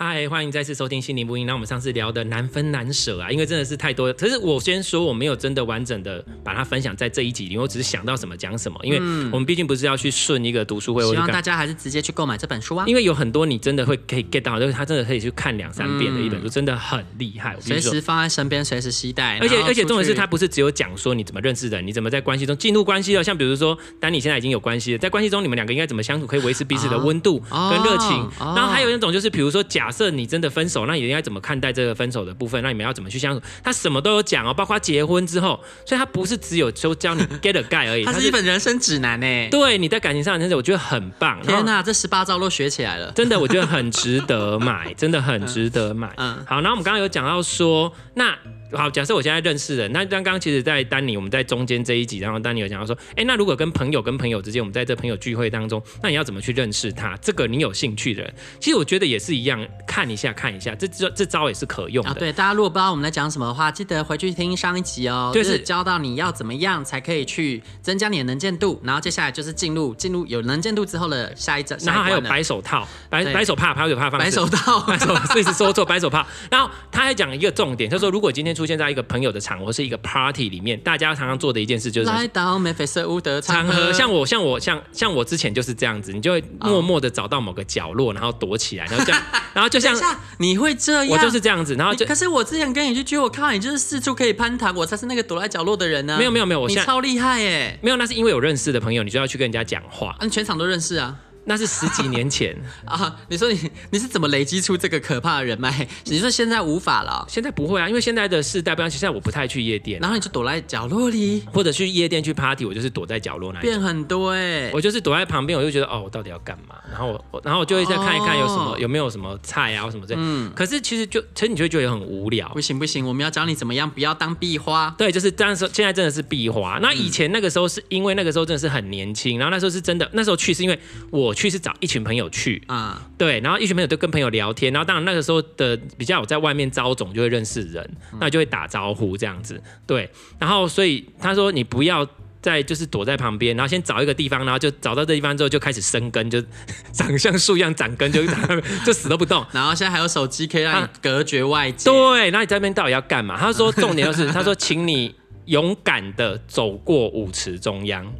嗨，欢迎再次收听心灵不音。那我们上次聊的难分难舍啊，因为真的是太多。可是我先说，我没有真的完整的把它分享在这一集里，我只是想到什么讲什么。因为我们毕竟不是要去顺一个读书会，希望大家还是直接去购买这本书啊。因为有很多你真的会可以 get 到，就是他真的可以去看两三遍的一本书，真的很厉害。随时放在身边，随时携带。而且而且重点是，他不是只有讲说你怎么认识人，你怎么在关系中进入关系了。像比如说，当你现在已经有关系了，在关系中你们两个应该怎么相处，可以维持彼此的温度跟热情。然后还有那种就是，比如说，假设你真的分手，那你应该怎么看待这个分手的部分？那你们要怎么去相处？他什么都有讲哦，包括结婚之后，所以他不是只有就教你 get a guy 而已，他是一本人生指南呢。对，你在感情上，真的我觉得很棒。天哪，这十八招都学起来了，真的，我觉得很值得买，真的很值得买。嗯，好，然后我们刚刚有讲到说，那。好，假设我现在认识人，那刚刚其实，在丹尼我们在中间这一集，然后丹尼有讲到说，哎、欸，那如果跟朋友跟朋友之间，我们在这朋友聚会当中，那你要怎么去认识他？这个你有兴趣的人，其实我觉得也是一样，看一下看一下，这这这招也是可用的。啊，对，大家如果不知道我们在讲什么的话，记得回去听上一集哦，就是、就是教到你要怎么样才可以去增加你的能见度，然后接下来就是进入进入有能见度之后的下一章，然后还有白手套，白白手帕，白手帕，白手套，白手，这是说错，白手帕。然后他还讲一个重点，就是说如果今天出现在一个朋友的场合是一个 party 里面，大家常常做的一件事就是来到眉飞色舞的场合。像我，像我，像像我之前就是这样子，你就会默默的找到某个角落，然后躲起来，然后这样，然后就像你会这样，我就是这样子，然后就可是我之前跟你去聚会，我看到你就是四处可以攀谈，我才是那个躲在角落的人呢。没有没有没有，我现在超厉害耶！没有，那是因为有认识的朋友，你就要去跟人家讲话，嗯全场都认识啊。那是十几年前 啊！你说你你是怎么累积出这个可怕的人脉？你说现在无法了？现在不会啊，因为现在的世代不像现在，我不太去夜店，然后你就躲在角落里，或者去夜店去 party，我就是躲在角落那里。变很多哎、欸！我就是躲在旁边，我就觉得哦，我到底要干嘛？然后我然后我就会再看一看有什么、哦、有没有什么菜啊什么这样。嗯。可是其实就其实你就会觉得很无聊。不行不行，我们要教你怎么样不要当壁花。对，就是这样说。现在真的是壁花。那以前那个时候是因为那个时候真的是很年轻，然后那时候是真的那时候去是因为我去是找一群朋友。去啊，对，然后一群朋友就跟朋友聊天，然后当然那个时候的比较有在外面招总，就会认识人，那就会打招呼这样子，对，然后所以他说你不要再就是躲在旁边，然后先找一个地方，然后就找到这地方之后就开始生根，就 长像树一样长根，就 就死都不动。然后现在还有手机可以让你隔绝外界，对，那你在那边到底要干嘛？他说重点就是他说请你勇敢的走过舞池中央，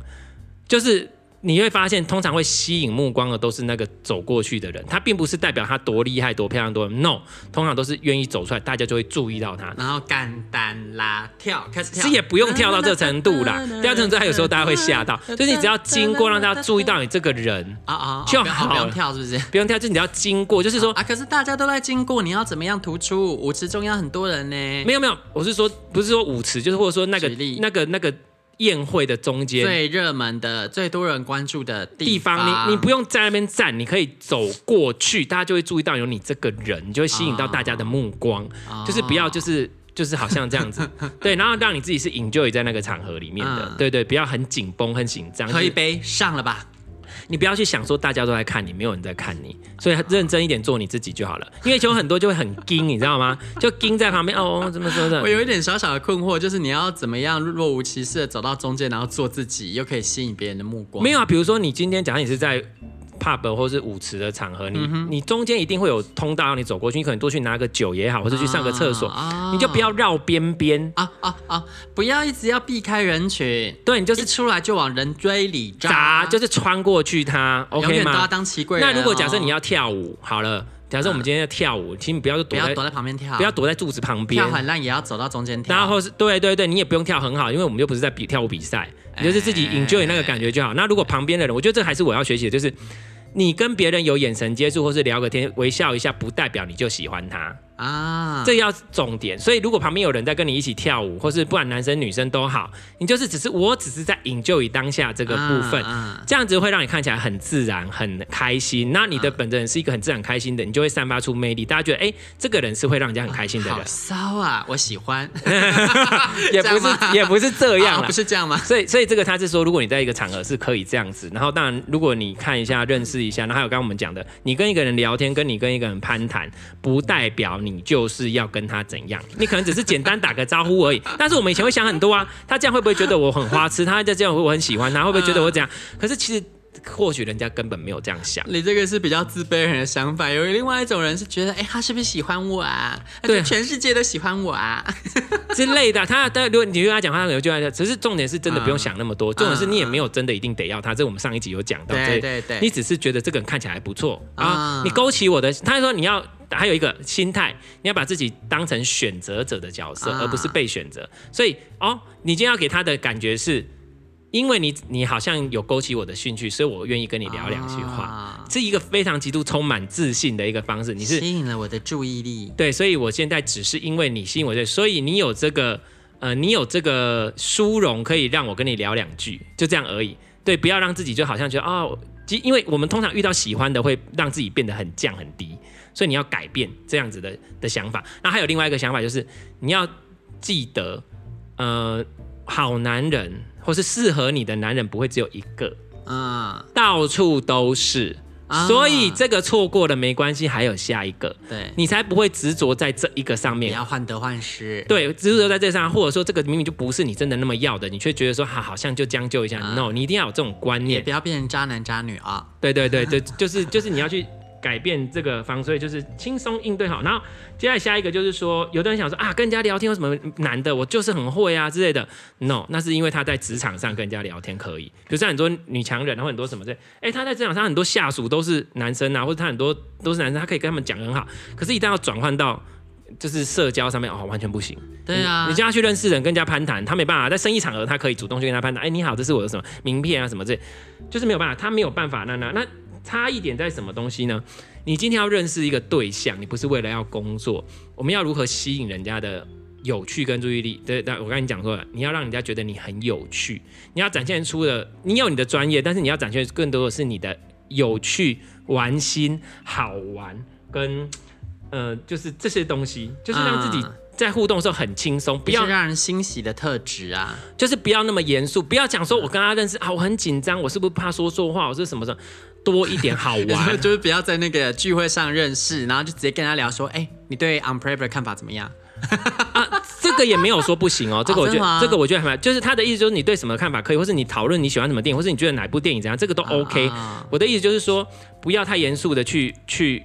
就是。你会发现，通常会吸引目光的都是那个走过去的人，他并不是代表他多厉害、多漂亮、多 no，通常都是愿意走出来，大家就会注意到他，然后干单拉跳开始跳，其实也不用跳到这个程度啦。跳程度，他有时候大家会吓到，就是你只要经过，让大家注意到你这个人 啊啊就好，不用跳是不是？不用跳，就是你要经过，就是说啊，可是大家都在经过，你要怎么样突出？舞池中央很多人呢。没有没有，我是说不是说舞池，就是或者说那个那个那个。宴会的中间最热门的、最多人关注的地方，地方你你不用在那边站，你可以走过去，大家就会注意到有你这个人，你就会吸引到大家的目光。哦、就是不要就是就是好像这样子，对，然后让你自己是 enjoy 在那个场合里面的，嗯、对，对对，不要很紧绷、很紧张。喝一杯上了吧。你不要去想说大家都在看你，没有人在看你，所以认真一点做你自己就好了。因为有很多就会很惊，你知道吗？就惊在旁边哦，怎么说的？我有一点小小的困惑，就是你要怎么样若无其事的走到中间，然后做自己，又可以吸引别人的目光？没有啊，比如说你今天假如你是在。Pub 或是舞池的场合，你、嗯、你中间一定会有通道让你走过去，你可能多去拿个酒也好，或者去上个厕所，啊、你就不要绕边边啊啊啊！不要一直要避开人群，对，你就是出来就往人堆里扎，就是穿过去它，OK 吗？都要当奇贵。那如果假设你要跳舞，好了，假设我们今天要跳舞，请你不要躲在，不要躲在旁边跳，不要躲在柱子旁边，跳很烂也要走到中间跳。然后是对对对，你也不用跳很好，因为我们又不是在比跳舞比赛，你就是自己 enjoy 那个感觉就好。那如果旁边的人，我觉得这还是我要学习的，就是。你跟别人有眼神接触，或是聊个天，微笑一下，不代表你就喜欢他。啊，这要重点。所以如果旁边有人在跟你一起跳舞，或是不管男生女生都好，你就是只是我只是在 enjoy 当下这个部分，啊啊、这样子会让你看起来很自然、很开心。那你的本人是一个很自然开心的，你就会散发出魅力，大家觉得哎、欸，这个人是会让人家很开心的人。骚啊，我喜欢，也不是也不是这样，不是这样吗？所以所以这个他是说，如果你在一个场合是可以这样子，然后当然如果你看一下、认识一下，然后还有刚刚我们讲的，你跟一个人聊天，跟你跟一个人攀谈，不代表你就是要跟他怎样，你可能只是简单打个招呼而已。但是我们以前会想很多啊，他这样会不会觉得我很花痴？他在这样会我很喜欢他，会不会觉得我怎样？可是其实。或许人家根本没有这样想，你这个是比较自卑人的想法。有另外一种人是觉得，哎、欸，他是不是喜欢我啊？对，全世界都喜欢我啊 之类的。他，但如果你跟他讲话，他有句话，只是重点是真的不用想那么多。重点是你也没有真的一定得要他。这我们上一集有讲到，对对对，你只是觉得这个人看起来还不错啊，你勾起我的。他说你要还有一个心态，你要把自己当成选择者的角色，而不是被选择。所以哦，你今天要给他的感觉是。因为你你好像有勾起我的兴趣，所以我愿意跟你聊两句话，啊、是一个非常极度充满自信的一个方式。你是吸引了我的注意力，对，所以我现在只是因为你吸引我的，所以你有这个呃，你有这个殊荣可以让我跟你聊两句，就这样而已。对，不要让自己就好像觉得哦，因为我们通常遇到喜欢的会让自己变得很降很低，所以你要改变这样子的的想法。那还有另外一个想法就是你要记得，呃，好男人。或是适合你的男人不会只有一个，啊，到处都是，啊、所以这个错过了没关系，还有下一个，对，你才不会执着在这一个上面，你要患得患失，对，执着在这上，或者说这个明明就不是你真的那么要的，你却觉得说好，好像就将就一下、啊、，no，你一定要有这种观念，也不要变成渣男渣女啊，对对对对，就是就是你要去。改变这个方式，所以就是轻松应对好。然后接下来下一个就是说，有的人想说啊，跟人家聊天有什么难的？我就是很会啊之类的。No，那是因为他在职场上跟人家聊天可以。比如像很多女强人，然后很多什么的，哎，他在职场上很多下属都是男生啊，或者他很多都是男生，他可以跟他们讲很好。可是，一旦要转换到就是社交上面，哦，完全不行。对啊，你叫他去认识人，跟人家攀谈，他没办法。在生意场合，他可以主动去跟他攀谈。哎，你好，这是我的什么名片啊，什么这，就是没有办法，他没有办法。那那那差异点在什么东西呢？你今天要认识一个对象，你不是为了要工作，我们要如何吸引人家的有趣跟注意力？对，但，我跟你讲过了，你要让人家觉得你很有趣，你要展现出的，你有你的专业，但是你要展现更多的是你的有趣、玩心、好玩，跟呃，就是这些东西，就是让自己在互动的时候很轻松，不要让人欣喜的特质啊，就是不要那么严肃，不要讲说我跟他认识啊，我很紧张，我是不是怕说错话，我是什么什么。多一点好玩，就是不要在那个聚会上认识，然后就直接跟他聊说，哎、欸，你对 Unpretty 的看法怎么样？啊，这个也没有说不行哦，这个我觉得，哦、这个我觉得还蛮，就是他的意思就是你对什么看法可以，或是你讨论你喜欢什么电影，或是你觉得哪部电影怎样，这个都 OK。啊、我的意思就是说，不要太严肃的去去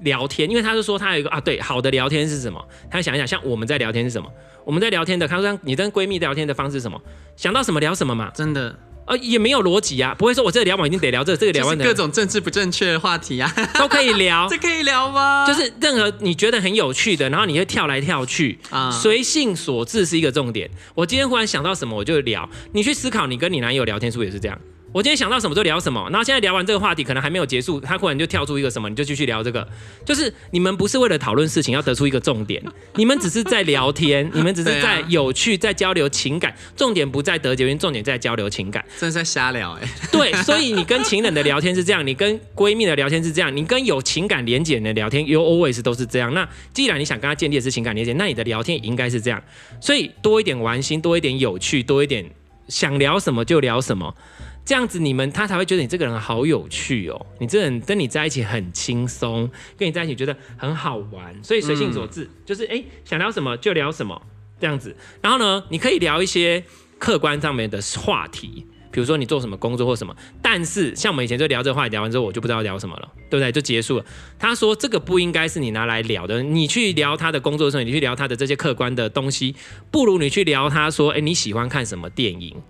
聊天，因为他是说他有一个啊，对，好的聊天是什么？他想一想，像我们在聊天是什么？我们在聊天的，他说你跟闺蜜聊天的方式是什么？想到什么聊什么嘛，真的。呃，也没有逻辑啊，不会说我这个聊完一定得聊这个，这个聊完各种政治不正确的话题啊，都可以聊，这可以聊吗？就是任何你觉得很有趣的，然后你会跳来跳去啊，随性所致是一个重点。我今天忽然想到什么我就聊，你去思考，你跟你男友聊天是不是也是这样？我今天想到什么就聊什么，然后现在聊完这个话题，可能还没有结束，他忽然就跳出一个什么，你就继续聊这个。就是你们不是为了讨论事情要得出一个重点，你们只是在聊天，你们只是在有趣，在交流情感。重点不在得结论，重点在交流情感。真是在瞎聊哎。对，所以你跟情人的聊天是这样，你跟闺蜜的聊天是这样，你跟有情感连结的聊天，you always 都是这样。那既然你想跟他建立的是情感连结，那你的聊天也应该是这样。所以多一点玩心，多一点有趣，多一点想聊什么就聊什么。这样子，你们他才会觉得你这个人好有趣哦。你这人跟你在一起很轻松，跟你在一起觉得很好玩，所以随性所致，嗯、就是哎、欸，想聊什么就聊什么这样子。然后呢，你可以聊一些客观上面的话题，比如说你做什么工作或什么。但是像我们以前就聊这个话题，聊完之后我就不知道聊什么了，对不对？就结束了。他说这个不应该是你拿来聊的，你去聊他的工作的时候，你去聊他的这些客观的东西，不如你去聊他说，哎、欸，你喜欢看什么电影？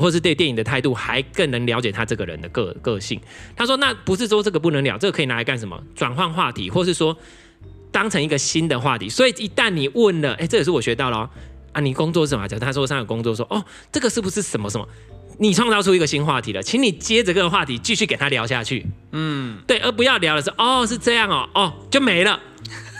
或是对电影的态度，还更能了解他这个人的个个性。他说：“那不是说这个不能聊，这个可以拿来干什么？转换话题，或是说当成一个新的话题。所以一旦你问了，哎，这也是我学到了哦。啊，你工作是什么？他说上有工作，说哦，这个是不是什么什么？你创造出一个新话题了，请你接着这个话题继续给他聊下去。嗯，对，而不要聊的是哦，是这样哦，哦，就没了。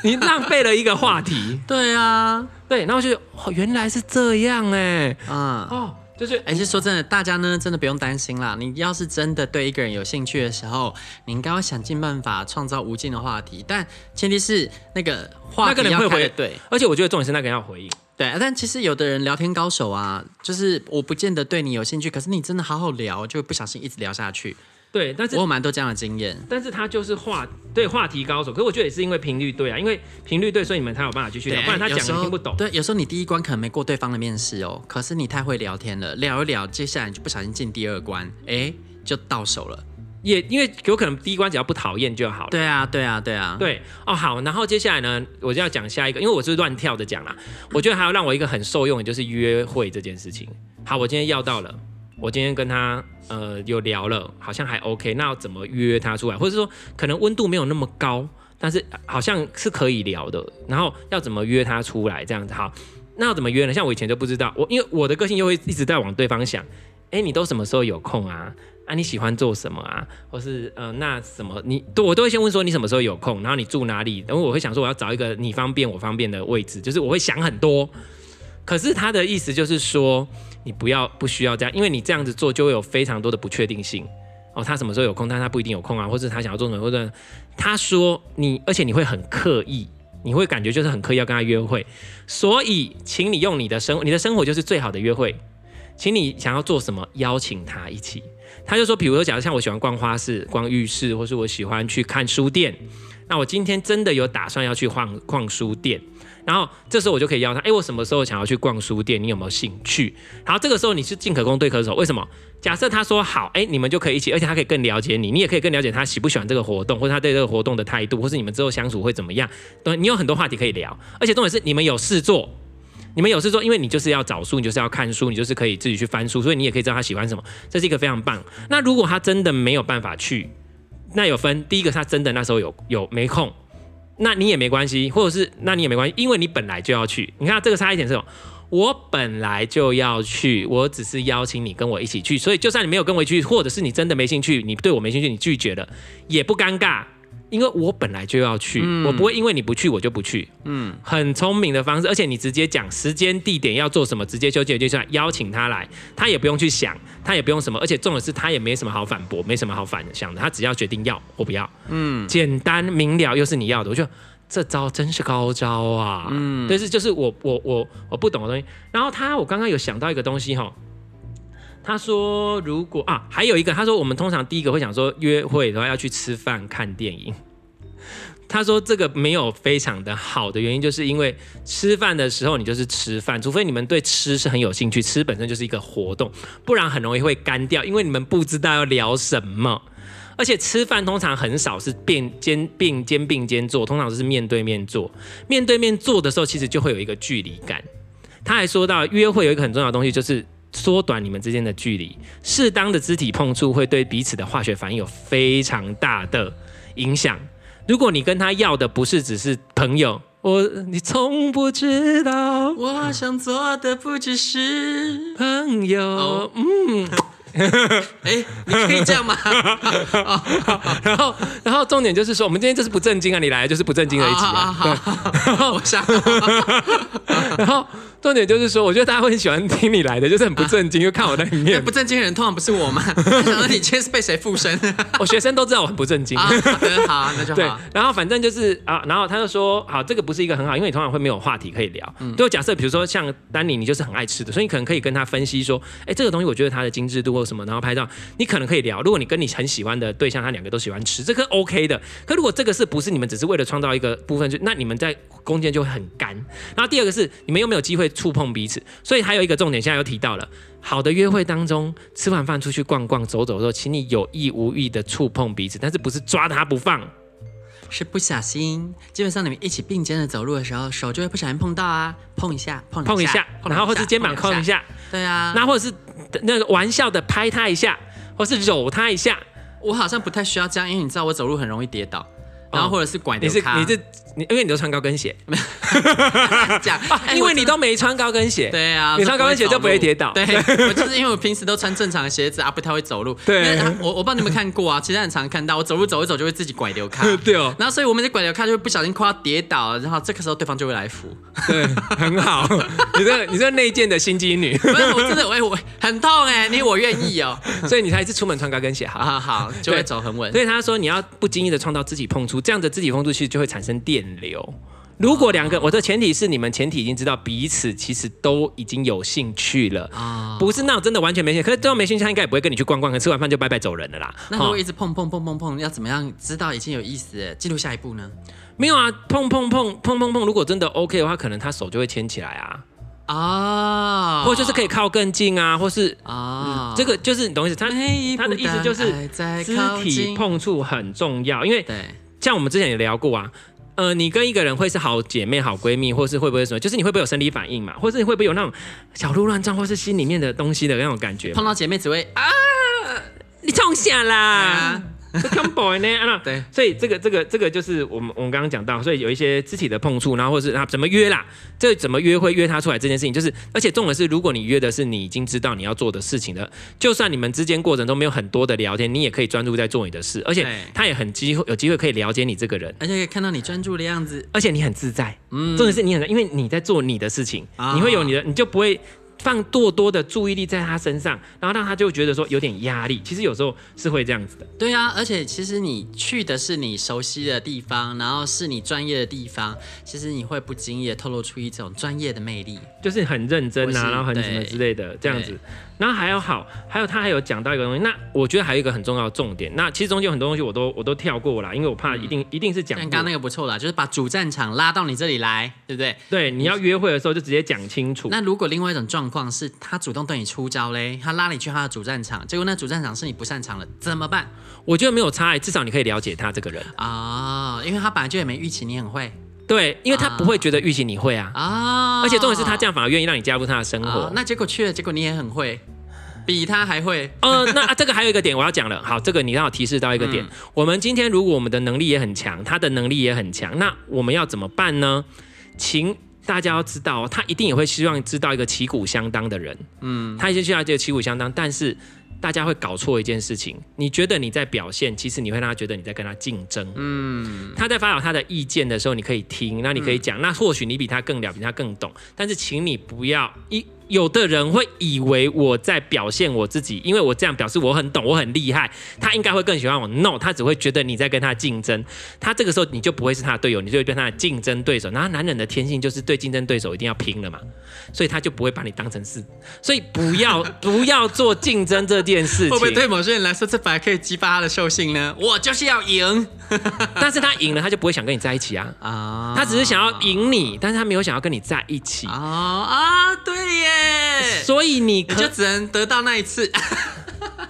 你浪费了一个话题。对啊，对，然后就哦，原来是这样哎，啊、嗯、哦。就是，而且说真的，大家呢真的不用担心啦。你要是真的对一个人有兴趣的时候，你应该要想尽办法创造无尽的话题。但前提是那个话题要回对，而且我觉得重点是那个人要回应。对，但其实有的人聊天高手啊，就是我不见得对你有兴趣，可是你真的好好聊，就不小心一直聊下去。对，但是我有蛮多这样的经验。但是他就是话对话题高手，可是我觉得也是因为频率对啊，因为频率对，所以你们才有办法继续聊，不然他讲你听不懂。对，有时候你第一关可能没过对方的面试哦，可是你太会聊天了，聊一聊，接下来你就不小心进第二关，哎，就到手了。也因为有可能第一关只要不讨厌就好了。对啊，对啊，对啊。对哦，好，然后接下来呢，我就要讲下一个，因为我是乱跳的讲啦。我觉得还要让我一个很受用的就是约会这件事情。好，我今天要到了。我今天跟他呃有聊了，好像还 OK。那要怎么约他出来？或者说可能温度没有那么高，但是好像是可以聊的。然后要怎么约他出来？这样子好，那要怎么约呢？像我以前就不知道，我因为我的个性又会一直在往对方想，哎，你都什么时候有空啊？啊，你喜欢做什么啊？或是呃，那什么你都我都会先问说你什么时候有空，然后你住哪里？然后我会想说我要找一个你方便我方便的位置，就是我会想很多。可是他的意思就是说。你不要不需要这样，因为你这样子做就会有非常多的不确定性哦。他什么时候有空，但他不一定有空啊，或者他想要做什么，或者他说你，而且你会很刻意，你会感觉就是很刻意要跟他约会。所以，请你用你的生，你的生活就是最好的约会。请你想要做什么，邀请他一起。他就说，比如说，假如像我喜欢逛花市、逛浴室，或是我喜欢去看书店，那我今天真的有打算要去逛逛书店。然后这时候我就可以邀他，哎，我什么时候想要去逛书店？你有没有兴趣？然后这个时候你是进可攻退可守，为什么？假设他说好，哎，你们就可以一起，而且他可以更了解你，你也可以更了解他喜不喜欢这个活动，或者他对这个活动的态度，或是你们之后相处会怎么样？对，你有很多话题可以聊，而且重点是你们有事做，你们有事做，因为你就是要找书，你就是要看书，你就是可以自己去翻书，所以你也可以知道他喜欢什么，这是一个非常棒。那如果他真的没有办法去，那有分，第一个他真的那时候有有没空。那你也没关系，或者是那你也没关系，因为你本来就要去。你看这个差一点是什么？我本来就要去，我只是邀请你跟我一起去，所以就算你没有跟我去，或者是你真的没兴趣，你对我没兴趣，你拒绝了也不尴尬。因为我本来就要去，嗯、我不会因为你不去我就不去。嗯，很聪明的方式，而且你直接讲时间地点要做什么，直接就就就邀请他来，他也不用去想，他也不用什么，而且重点是他也没什么好反驳，没什么好反想的，他只要决定要或不要。嗯，简单明了又是你要的，我觉得这招真是高招啊。嗯，但是就是我我我我不懂的东西。然后他我刚刚有想到一个东西哈，他说如果啊还有一个，他说我们通常第一个会想说约会的话要去吃饭看电影。他说这个没有非常的好的原因，就是因为吃饭的时候你就是吃饭，除非你们对吃是很有兴趣，吃本身就是一个活动，不然很容易会干掉，因为你们不知道要聊什么。而且吃饭通常很少是并肩并肩并肩坐，通常是面对面坐。面对面坐的时候，其实就会有一个距离感。他还说到约会有一个很重要的东西，就是缩短你们之间的距离，适当的肢体碰触会对彼此的化学反应有非常大的影响。如果你跟他要的不是只是朋友，我你从不知道，我想做的不只是朋友。Oh. 嗯，哎，你可以这样吗？然后，然后重点就是说，我们今天就是不正经啊，你来就是不正经的一集啊。然后，然后。重点就是说，我觉得大家会很喜欢听你来的，就是很不正经，又、啊、看我在里面。不正经的人通常不是我吗？想说你今天是被谁附身？我学生都知道我很不正经。啊、好，那就好。对，然后反正就是啊，然后他就说，好，这个不是一个很好，因为你通常会没有话题可以聊。嗯。就假设比如说像丹尼，你就是很爱吃的，所以你可能可以跟他分析说，哎，这个东西我觉得它的精致度或什么，然后拍照，你可能可以聊。如果你跟你很喜欢的对象，他两个都喜欢吃，这个 OK 的。可如果这个是不是你们只是为了创造一个部分，就那你们在空间就会很干。然后第二个是你们有没有机会触碰彼此。所以还有一个重点，现在又提到了，好的约会当中，吃完饭出去逛逛、走走的时候，请你有意无意的触碰彼此，但是不是抓他不放，是不小心。基本上你们一起并肩的走路的时候，手就会不小心碰到啊，碰一下，碰一下，碰一下，然后或是肩膀碰一下，对啊，那或者是那个玩笑的拍他一下，或是揉他一下。我好像不太需要这样，因为你知道我走路很容易跌倒。然后或者是拐你是你是你，因为你都穿高跟鞋，讲，因为你都没穿高跟鞋，对啊，你穿高跟鞋就不会跌倒。对，我就是因为我平时都穿正常的鞋子啊，不太会走路。对，我我不知道你们看过啊，其实很常看到我走路走一走就会自己拐流卡。对哦，然后所以我们在拐流卡就会不小心快要跌倒，然后这个时候对方就会来扶。对，很好，你这你这内建的心机女，不是我真的我我很痛哎，你我愿意哦，所以你才是出门穿高跟鞋，好好？好，就会走很稳。所以他说你要不经意的创造自己碰触，这样的肢体碰触其实就会产生电流。如果两个，我的前提是你们前提已经知道彼此其实都已经有兴趣了啊，不是那种真的完全没兴趣。可是对方没兴趣，他应该也不会跟你去逛逛，可吃完饭就拜拜走人了啦。那如果一直碰碰碰碰碰，要怎么样知道已经有意思？记录下一步呢？没有啊，碰碰碰碰碰碰，如果真的 OK 的话，可能他手就会牵起来啊啊，或就是可以靠更近啊，或是啊，这个就是你懂意思？他他的意思就是肢体碰触很重要，因为对，像我们之前也聊过啊。呃，你跟一个人会是好姐妹、好闺蜜，或是会不会什么？就是你会不会有生理反应嘛？或是你会不会有那种小鹿乱撞，或是心里面的东西的那种感觉？碰到姐妹只会啊，你冲下啦！Come 呢？啊，对，所以这个这个这个就是我们我们刚刚讲到，所以有一些肢体的碰触，然后或者是他怎么约啦，这怎么约会约他出来这件事情，就是而且重点是，如果你约的是你已经知道你要做的事情的，就算你们之间过程中没有很多的聊天，你也可以专注在做你的事，而且他也很机会有机会可以了解你这个人，而且可以看到你专注的样子，而且你很自在，嗯，重点是你很，因为你在做你的事情，哦、你会有你的，你就不会。放过多的注意力在他身上，然后让他就觉得说有点压力。其实有时候是会这样子的。对啊，而且其实你去的是你熟悉的地方，然后是你专业的地方，其实你会不经意的透露出一种专业的魅力，就是很认真啊，然后很什么之类的这样子。然后还有好，还有他还有讲到一个东西，那我觉得还有一个很重要的重点。那其实中间有很多东西我都我都跳过了，因为我怕一定、嗯、一定是讲。刚刚那个不错啦，就是把主战场拉到你这里来，对不对？对，你要约会的时候就直接讲清楚。那如果另外一种状况是他主动对你出招嘞，他拉你去他的主战场，结果那主战场是你不擅长了，怎么办？我觉得没有差异，至少你可以了解他这个人啊、哦，因为他本来就也没预期你很会。对，因为他不会觉得预期你会啊啊，而且重点是他这样反而愿意让你加入他的生活。哦、那结果去了，结果你也很会。比他还会，呃，那啊，这个还有一个点我要讲了。好，这个你让我提示到一个点。嗯、我们今天如果我们的能力也很强，他的能力也很强，那我们要怎么办呢？请大家要知道，他一定也会希望知道一个旗鼓相当的人。嗯，他一定需要这个旗鼓相当，但是大家会搞错一件事情。你觉得你在表现，其实你会让他觉得你在跟他竞争。嗯，他在发表他的意见的时候，你可以听，那你可以讲，嗯、那或许你比他更了，比他更懂，但是请你不要一。有的人会以为我在表现我自己，因为我这样表示我很懂，我很厉害，他应该会更喜欢我。No，他只会觉得你在跟他竞争，他这个时候你就不会是他的队友，你就会变他的竞争对手。然后男人的天性就是对竞争对手一定要拼了嘛，所以他就不会把你当成是。所以不要 不要做竞争这件事情。会不会对某些人来说，这反而可以激发他的兽性呢？我就是要赢，但是他赢了，他就不会想跟你在一起啊啊！他只是想要赢你，但是他没有想要跟你在一起啊啊！对耶。所以你可你就只能得到那一次。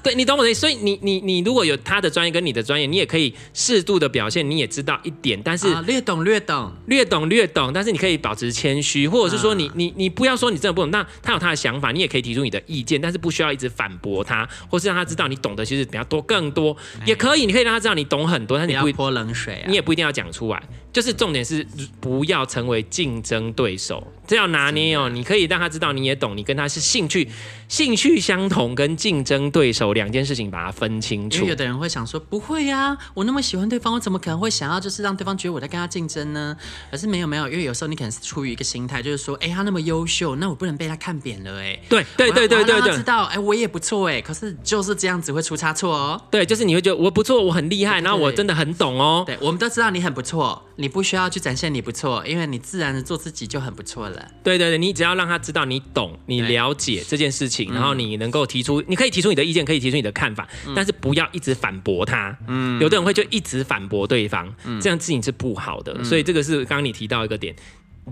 对，你懂我的意思。所以你你你如果有他的专业跟你的专业，你也可以适度的表现，你也知道一点，但是、啊、略懂略懂。略懂略懂，但是你可以保持谦虚，或者是说你、啊、你你不要说你真的不懂，那他有他的想法，你也可以提出你的意见，但是不需要一直反驳他，或是让他知道你懂得其实比较多更多，也可以，你可以让他知道你懂很多，但你不，泼冷水、啊，你也不一定要讲出来。就是重点是不要成为竞争对手，这要拿捏哦。你可以让他知道你也懂，你跟他是兴趣兴趣相同，跟竞争对手两件事情把它分清楚。因为有的人会想说，不会呀、啊，我那么喜欢对方，我怎么可能会想要就是让对方觉得我在跟他竞争呢？可是没有没有，因为有时候你可能是出于一个心态，就是说，哎、欸，他那么优秀，那我不能被他看扁了，哎。对对对对对对，知道，哎、欸，我也不错，哎，可是就是这样子会出差错哦。对，就是你会觉得我不错，我很厉害，然后我真的很懂哦。对，我们都知道你很不错，你不需要去展现。你不错，因为你自然的做自己就很不错了。对对对，你只要让他知道你懂，你了解这件事情，然后你能够提出，你可以提出你的意见，可以提出你的看法，嗯、但是不要一直反驳他。嗯，有的人会就一直反驳对方，嗯、这样事情是不好的。嗯、所以这个是刚刚你提到一个点。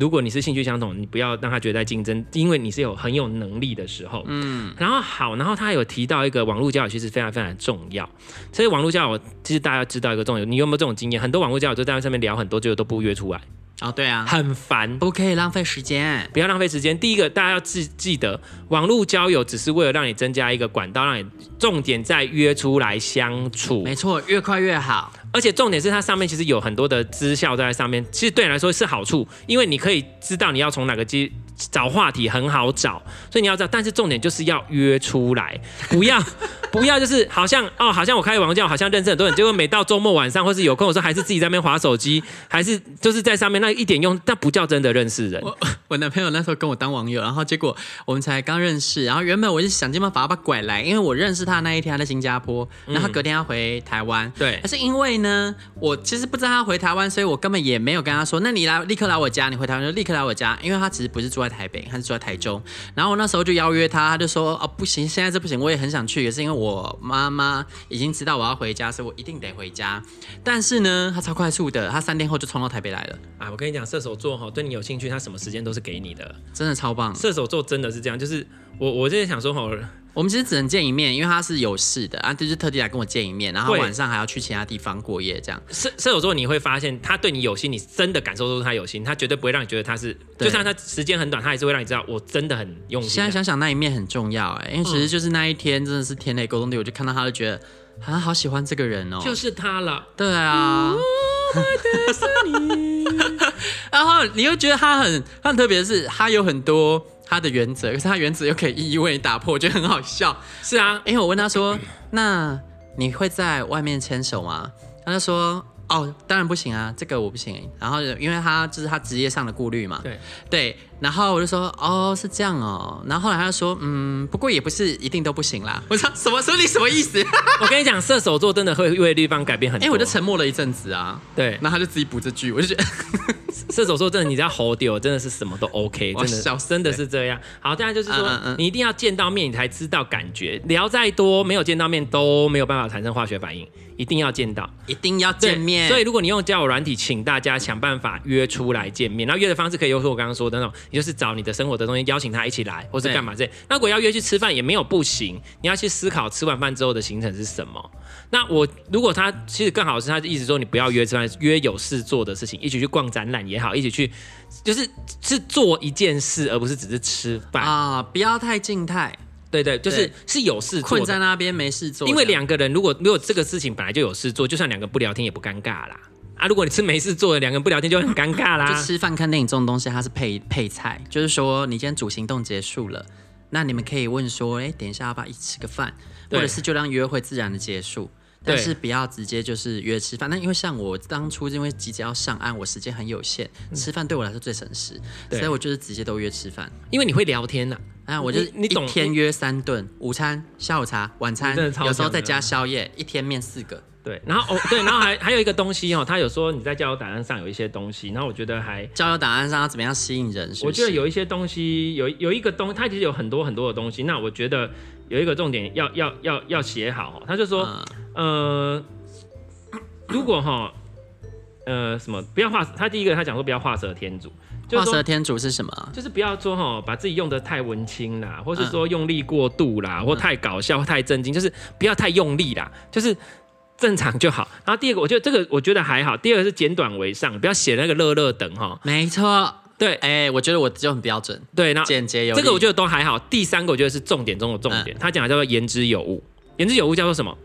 如果你是兴趣相同，你不要让他觉得在竞争，因为你是有很有能力的时候。嗯，然后好，然后他有提到一个网络交友其实非常非常重要。所以网络交友其实大家知道一个重点，你有没有这种经验？很多网络交友就在上面聊很多，最后都不约出来。哦，对啊，很烦，不可以浪费时间，不要浪费时间。第一个，大家要记记得，网络交友只是为了让你增加一个管道，让你重点在约出来相处。没错，越快越好。而且重点是它上面其实有很多的资效在上面，其实对你来说是好处，因为你可以知道你要从哪个机。找话题很好找，所以你要知道，但是重点就是要约出来，不要 不要就是好像哦，好像我开网教，好像认识很多人，结果每到周末晚上或是有空的时候，还是自己在那边划手机，还是就是在上面那一点用，但不叫真的认识人。我 我男朋友那时候跟我当网友，然后结果我们才刚认识，然后原本我就想尽办法把他拐来，因为我认识他那一天他在新加坡，然后隔天要回台湾，对、嗯，但是因为呢，我其实不知道他回台湾，所以我根本也没有跟他说，那你来立刻来我家，你回台湾就立刻来我家，因为他其实不是住在台北，他是住在台中，然后我那时候就邀约他，他就说哦不行，现在这不行，我也很想去，也是因为我妈妈已经知道我要回家，所以我一定得回家。但是呢，他超快速的，他三天后就冲到台北来了。啊，我跟你讲，射手座哈，对你有兴趣，他什么时间都是给你的，真的超棒。射手座真的是这样，就是我我就是想说哈。我们其实只能见一面，因为他是有事的啊，就是特地来跟我见一面，然后晚上还要去其他地方过夜，这样。射射手座你会发现，他对你有心，你真的感受都是他有心，他绝对不会让你觉得他是，就算他时间很短，他还是会让你知道我真的很用心。现在想想那一面很重要哎，因为其实就是那一天真的是天雷勾动地，我就看到他就觉得啊，好喜欢这个人哦，就是他了。对啊，然后你又觉得他很他很特别的是，他有很多。他的原则，可是他原则又可以一一为你打破，我觉得很好笑。是啊，因为我问他说：“那你会在外面牵手吗？”他就说。哦，当然不行啊，这个我不行。然后因为他就是他职业上的顾虑嘛。对对。然后我就说，哦，是这样哦。然后后来他就说，嗯，不过也不是一定都不行啦。我说什么？说你什么意思？我跟你讲，射手座真的会为对方改变很多。哎，我就沉默了一阵子啊。对。然后他就自己补这句，我就觉得 射手座真的，你只要 hold 掉，真的是什么都 OK，真的真的是这样。好，大家就是说，嗯嗯嗯你一定要见到面，你才知道感觉。聊再多，没有见到面都没有办法产生化学反应。一定要见到，一定要见面。所以如果你用交友软体，请大家想办法约出来见面。然后约的方式可以有我刚刚说的那种，你就是找你的生活的东西邀请他一起来，或是干嘛这。那如果要约去吃饭也没有不行，你要去思考吃完饭之后的行程是什么。那我如果他其实更好是，他的意思说你不要约吃饭，约有事做的事情，一起去逛展览也好，一起去就是是做一件事，而不是只是吃饭啊，不要太静态。对对，就是是有事做，困在那边没事做。因为两个人如果如果这个事情本来就有事做，就算两个不聊天也不尴尬啦。啊，如果你是没事做的，两个人不聊天就很尴尬啦。就吃饭看电影这种东西，它是配配菜，就是说你今天主行动结束了，那你们可以问说，哎，等一下要不要一起吃个饭，或者是就让约会自然的结束。但是不要直接就是约吃饭，那因为像我当初因为急着要上岸，我时间很有限，吃饭对我来说最省时，所以我就是直接都约吃饭，因为你会聊天呐。啊，我就你一天约三顿，午餐、下午茶、晚餐，有时候再加宵夜，一天面四个。对，然后哦对，然后还 还有一个东西哦，他有说你在交友档案上有一些东西，然后我觉得还交友档案上要怎么样吸引人？我觉得有一些东西有有一个东，它其实有很多很多的东西，那我觉得。有一个重点要要要要写好，他就说，呃，如果哈，呃，什么不要画，他第一个他讲说不要画蛇添足，画蛇添足是什么？就是不要说哈，把自己用的太文青啦，或是说用力过度啦，或太搞笑、太震惊，就是不要太用力啦，就是正常就好。然后第二个，我觉得这个我觉得还好，第二个是简短为上，不要写那个乐乐等哈。没错。对，哎、欸，我觉得我就很标准。对，那简洁有力，这个我觉得都还好。第三个我觉得是重点中的重点，嗯、他讲的叫做言之有物。言之有物叫做什么？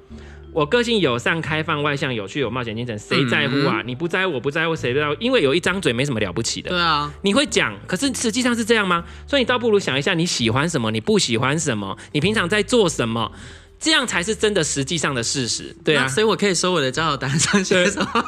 我个性友善、开放、外向、有趣、有冒险精神，谁在乎啊？嗯、你不在乎，我不在乎，谁不在乎？因为有一张嘴没什么了不起的。对啊，你会讲，可是实际上是这样吗？所以你倒不如想一下，你喜欢什么？你不喜欢什么？你平常在做什么？这样才是真的实际上的事实。对啊，所以我可以说我的交友单上写什么？对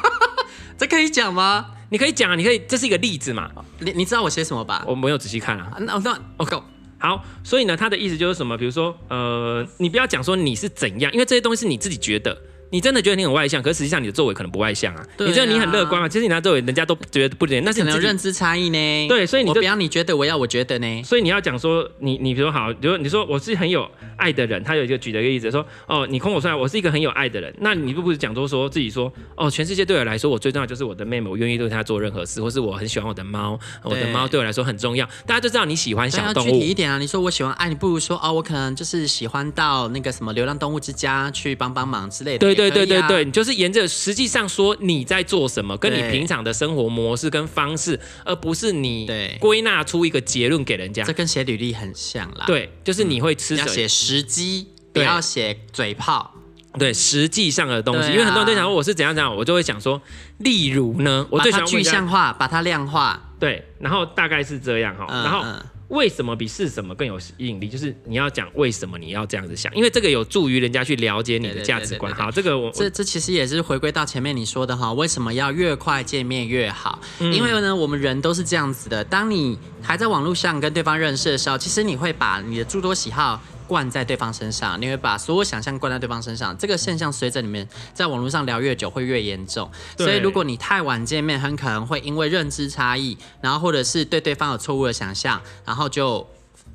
这可以讲吗？你可以讲啊，你可以，这是一个例子嘛？你你知道我写什么吧？我没有仔细看啊。那那 OK，好，所以呢，他的意思就是什么？比如说，呃，你不要讲说你是怎样，因为这些东西是你自己觉得。你真的觉得你很外向，可是实际上你的作为可能不外向啊。对啊，你觉得你很乐观啊，其实你拿作为人家都觉得不对，那是你可能有认知差异呢。对，所以你不要你觉得，我要我觉得呢。所以你要讲说，你你比如说好，比如你说我是很有爱的人，他有一个举了一个例子说，哦，你空口出来，我是一个很有爱的人，那你不不是讲说说自己说，哦，全世界对我来说，我最重要就是我的妹妹，我愿意对她做任何事，或是我很喜欢我的猫，我的猫对我来说很重要。大家就知道你喜欢小动物。具体一点啊，你说我喜欢爱，你不如说哦，我可能就是喜欢到那个什么流浪动物之家去帮帮忙之类的。对对对对对，你就是沿着实际上说你在做什么，跟你平常的生活模式跟方式，而不是你归纳出一个结论给人家。这跟写履历很像啦。对，就是你会吃。要写时机，不要写嘴炮。对实际上的东西，啊、因为很多人都想说我是怎样怎样，我就会想说，例如呢，我最想具象化，把它量化，对，然后大概是这样哈，嗯、然后。嗯为什么比是什么更有吸引力？就是你要讲为什么你要这样子想，因为这个有助于人家去了解你的价值观。好，这个我这这其实也是回归到前面你说的哈，为什么要越快见面越好？嗯、因为呢，我们人都是这样子的。当你还在网络上跟对方认识的时候，其实你会把你的诸多喜好。灌在对方身上，你会把所有想象灌在对方身上。这个现象随着你们在网络上聊越久，会越严重。所以，如果你太晚见面，很可能会因为认知差异，然后或者是对对方有错误的想象，然后就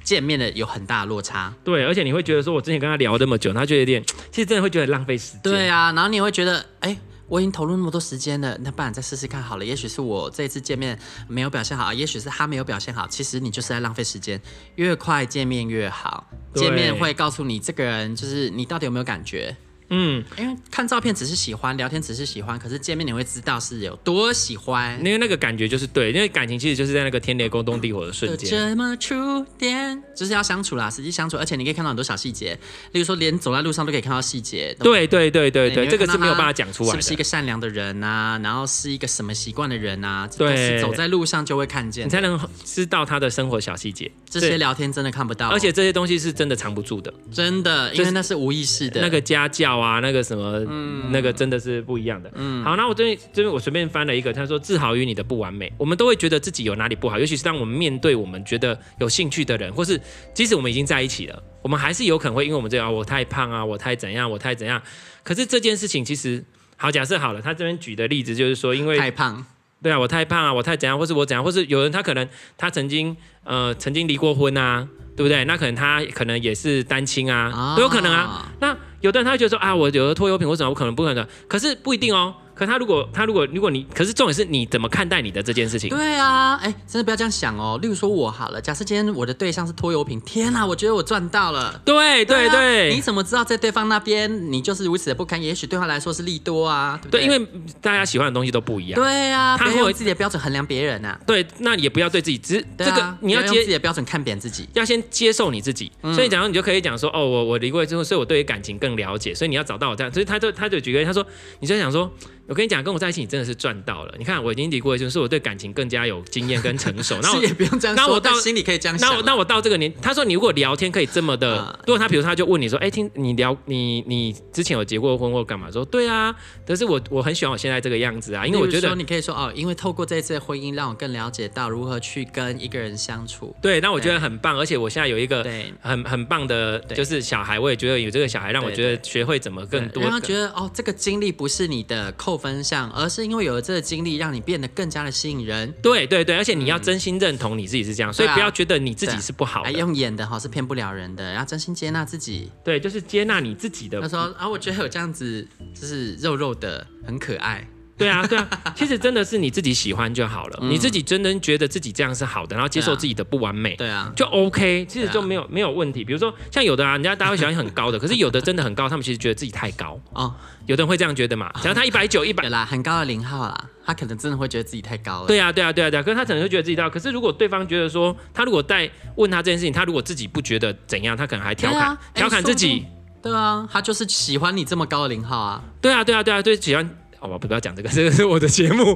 见面的有很大的落差。对，而且你会觉得说，我之前跟他聊这么久，他就有点，其实真的会觉得浪费时间。对啊，然后你会觉得，哎。我已经投入那么多时间了，那不然再试试看好了。也许是我这一次见面没有表现好，也许是他没有表现好。其实你就是在浪费时间，越快见面越好。见面会告诉你这个人就是你到底有没有感觉。嗯，因为看照片只是喜欢，聊天只是喜欢，可是见面你会知道是有多喜欢。因为那个感觉就是对，因为感情其实就是在那个天雷勾动地火的瞬间。这么触电，就是要相处啦，实际相处，而且你可以看到很多小细节，例如说连走在路上都可以看到细节。对对对对对，这个是没有办法讲出来的。是不是一个善良的人啊？然后是一个什么习惯的人啊？对，走在路上就会看见，你才能知道他的生活小细节。这些聊天真的看不到，而且这些东西是真的藏不住的，真的，因为那是无意识的。那个家教啊，那个什么。嗯，那个真的是不一样的。嗯，好，那我这边这边我随便翻了一个，他说自豪于你的不完美。我们都会觉得自己有哪里不好，尤其是当我们面对我们觉得有兴趣的人，或是即使我们已经在一起了，我们还是有可能会因为我们这样，我太胖啊，我太怎样，我太怎样。可是这件事情其实好，假设好了，他这边举的例子就是说，因为太胖，对啊，我太胖啊，我太怎样，或是我怎样，或是有人他可能他曾经呃曾经离过婚啊，对不对？那可能他可能也是单亲啊，都有可能啊。那有的人他会觉得说啊，我有的拖油瓶，我怎么可能不可能？可是不一定哦。可他如果他如果如果你，可是重点是你怎么看待你的这件事情？对啊，哎，真的不要这样想哦。例如说我好了，假设今天我的对象是拖油瓶，天哪，我觉得我赚到了。对对对，你怎么知道在对方那边你就是如此的不堪？也许对他来说是利多啊。对，因为大家喜欢的东西都不一样。对啊，他会有自己的标准衡量别人啊。对，那你也不要对自己只这个你要接自己的标准看扁自己，要先接受你自己。所以，假如你就可以讲说，哦，我我离过之后，所以我对于感情更了解。所以你要找到我这样，所以他就他就举个例，他说，你就想说。我跟你讲，跟我在一起，你真的是赚到了。你看，我已经离过，就是我对感情更加有经验跟成熟。那我也不用这样说，那我到心里可以这样想。那我那我到这个年，他说你如果聊天可以这么的，嗯、如果他比如他就问你说，哎、欸，听你聊你你之前有结过婚或干嘛？说对啊，可是我我很喜欢我现在这个样子啊，因为我觉得你可以说哦，因为透过这次婚姻，让我更了解到如何去跟一个人相处。对，那我觉得很棒，而且我现在有一个很很棒的，就是小孩，我也觉得有这个小孩让我觉得学会怎么更多，让他觉得哦，这个经历不是你的扣分享，而是。因为有了这个经历，让你变得更加的吸引人。对对对，而且你要真心认同你自己是这样，嗯、所以不要觉得你自己是不好的。用演的哈是骗不了人的，要真心接纳自己。对，就是接纳你自己的。他说啊，我觉得有这样子就是肉肉的，很可爱。对啊，对啊，其实真的是你自己喜欢就好了，嗯、你自己真的觉得自己这样是好的，然后接受自己的不完美，对啊，就 OK，其实就没有没有问题。比如说像有的啊，人家大家会喜欢很高的，可是有的真的很高，他们其实觉得自己太高哦。有的人会这样觉得嘛？只要他一百九一百啦，很高的零号啦，他可能真的会觉得自己太高了。对啊，对啊，对啊，对啊，可是他可能会觉得自己太高。可是如果对方觉得说，他如果在问他这件事情，他如果自己不觉得怎样，他可能还调侃调侃自己。对啊，他就是喜欢你这么高的零号啊。对啊，对啊，对啊，对，喜欢。哦，我不要讲这个，这个是我的节目。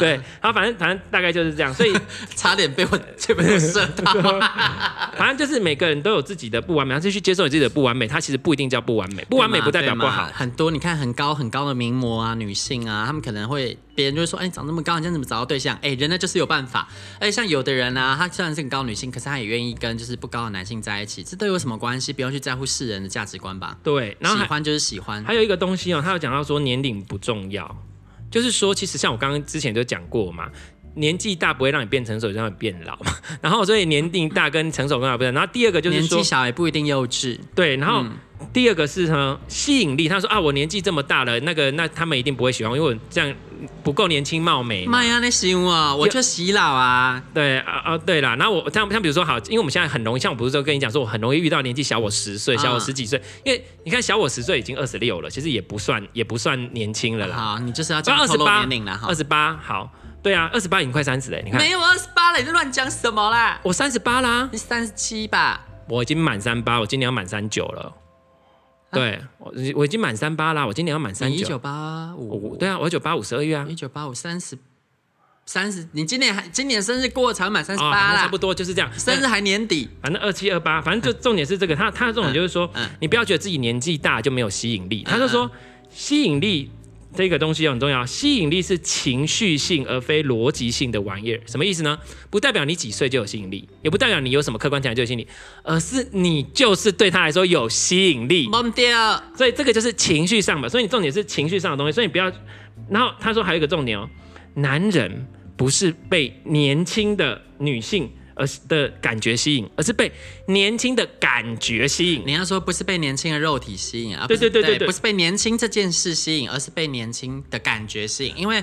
对，好，反正反正大概就是这样，所以 差点被我这边射到。反正就是每个人都有自己的不完美，他是去接受你自己的不完美，他其实不一定叫不完美，不完美不代表不好。很多你看很高很高的名模啊，女性啊，他们可能会。别人就会说：“哎、欸，长这么高，你这样怎么找到对象？”哎、欸，人呢就是有办法。哎，像有的人呢、啊，他虽然是很高女性，可是他也愿意跟就是不高的男性在一起，这都有什么关系？不用去在乎世人的价值观吧。对，然后喜欢就是喜欢。还有一个东西哦，他有讲到说年龄不重要，就是说其实像我刚刚之前就讲过嘛，年纪大不会让你变成熟，就让你变老嘛。然后所以年龄大跟成熟跟老不一样。然后第二个就是说，年纪小也不一定幼稚。对，然后。嗯第二个是呢，吸引力。他说啊，我年纪这么大了，那个那他们一定不会喜欢，因为我这样不够年轻貌美。妈呀，那行啊，我就洗脑啊。对啊啊，对啦。然后我像像比如说好，因为我们现在很容易，像我不是说跟你讲说，我很容易遇到年纪小我十岁、小我十几岁，因为你看小我十岁已经二十六了，其实也不算也不算年轻了啦。好，你就是要讲二十八年龄了哈。二十八，好，对啊，二十八已经快三十了，你看。没有二十八了，你在乱讲什么啦？我三十八啦，你三十七吧？我已经满三八，我今年要满三九了。对，我我已经满三八啦，我今年要满三九。一九八五，对啊，我一九八五十二月啊。一九八五三十，三十，你今年还今年生日过才满三十八啦，差不多就是这样。生日还年底，反正二七二八，反正就重点是这个。他他的重点就是说，你不要觉得自己年纪大就没有吸引力。他就说，吸引力。这个东西很重要，吸引力是情绪性而非逻辑性的玩意儿。什么意思呢？不代表你几岁就有吸引力，也不代表你有什么客观条件就有吸引力，而是你就是对他来说有吸引力。所以这个就是情绪上嘛，所以你重点是情绪上的东西。所以你不要。然后他说还有一个重点哦，男人不是被年轻的女性。而是的感觉吸引，而是被年轻的感觉吸引。你要说不是被年轻的肉体吸引啊？对对对对对，不是被年轻这件事吸引，而是被年轻的感觉吸引，因为。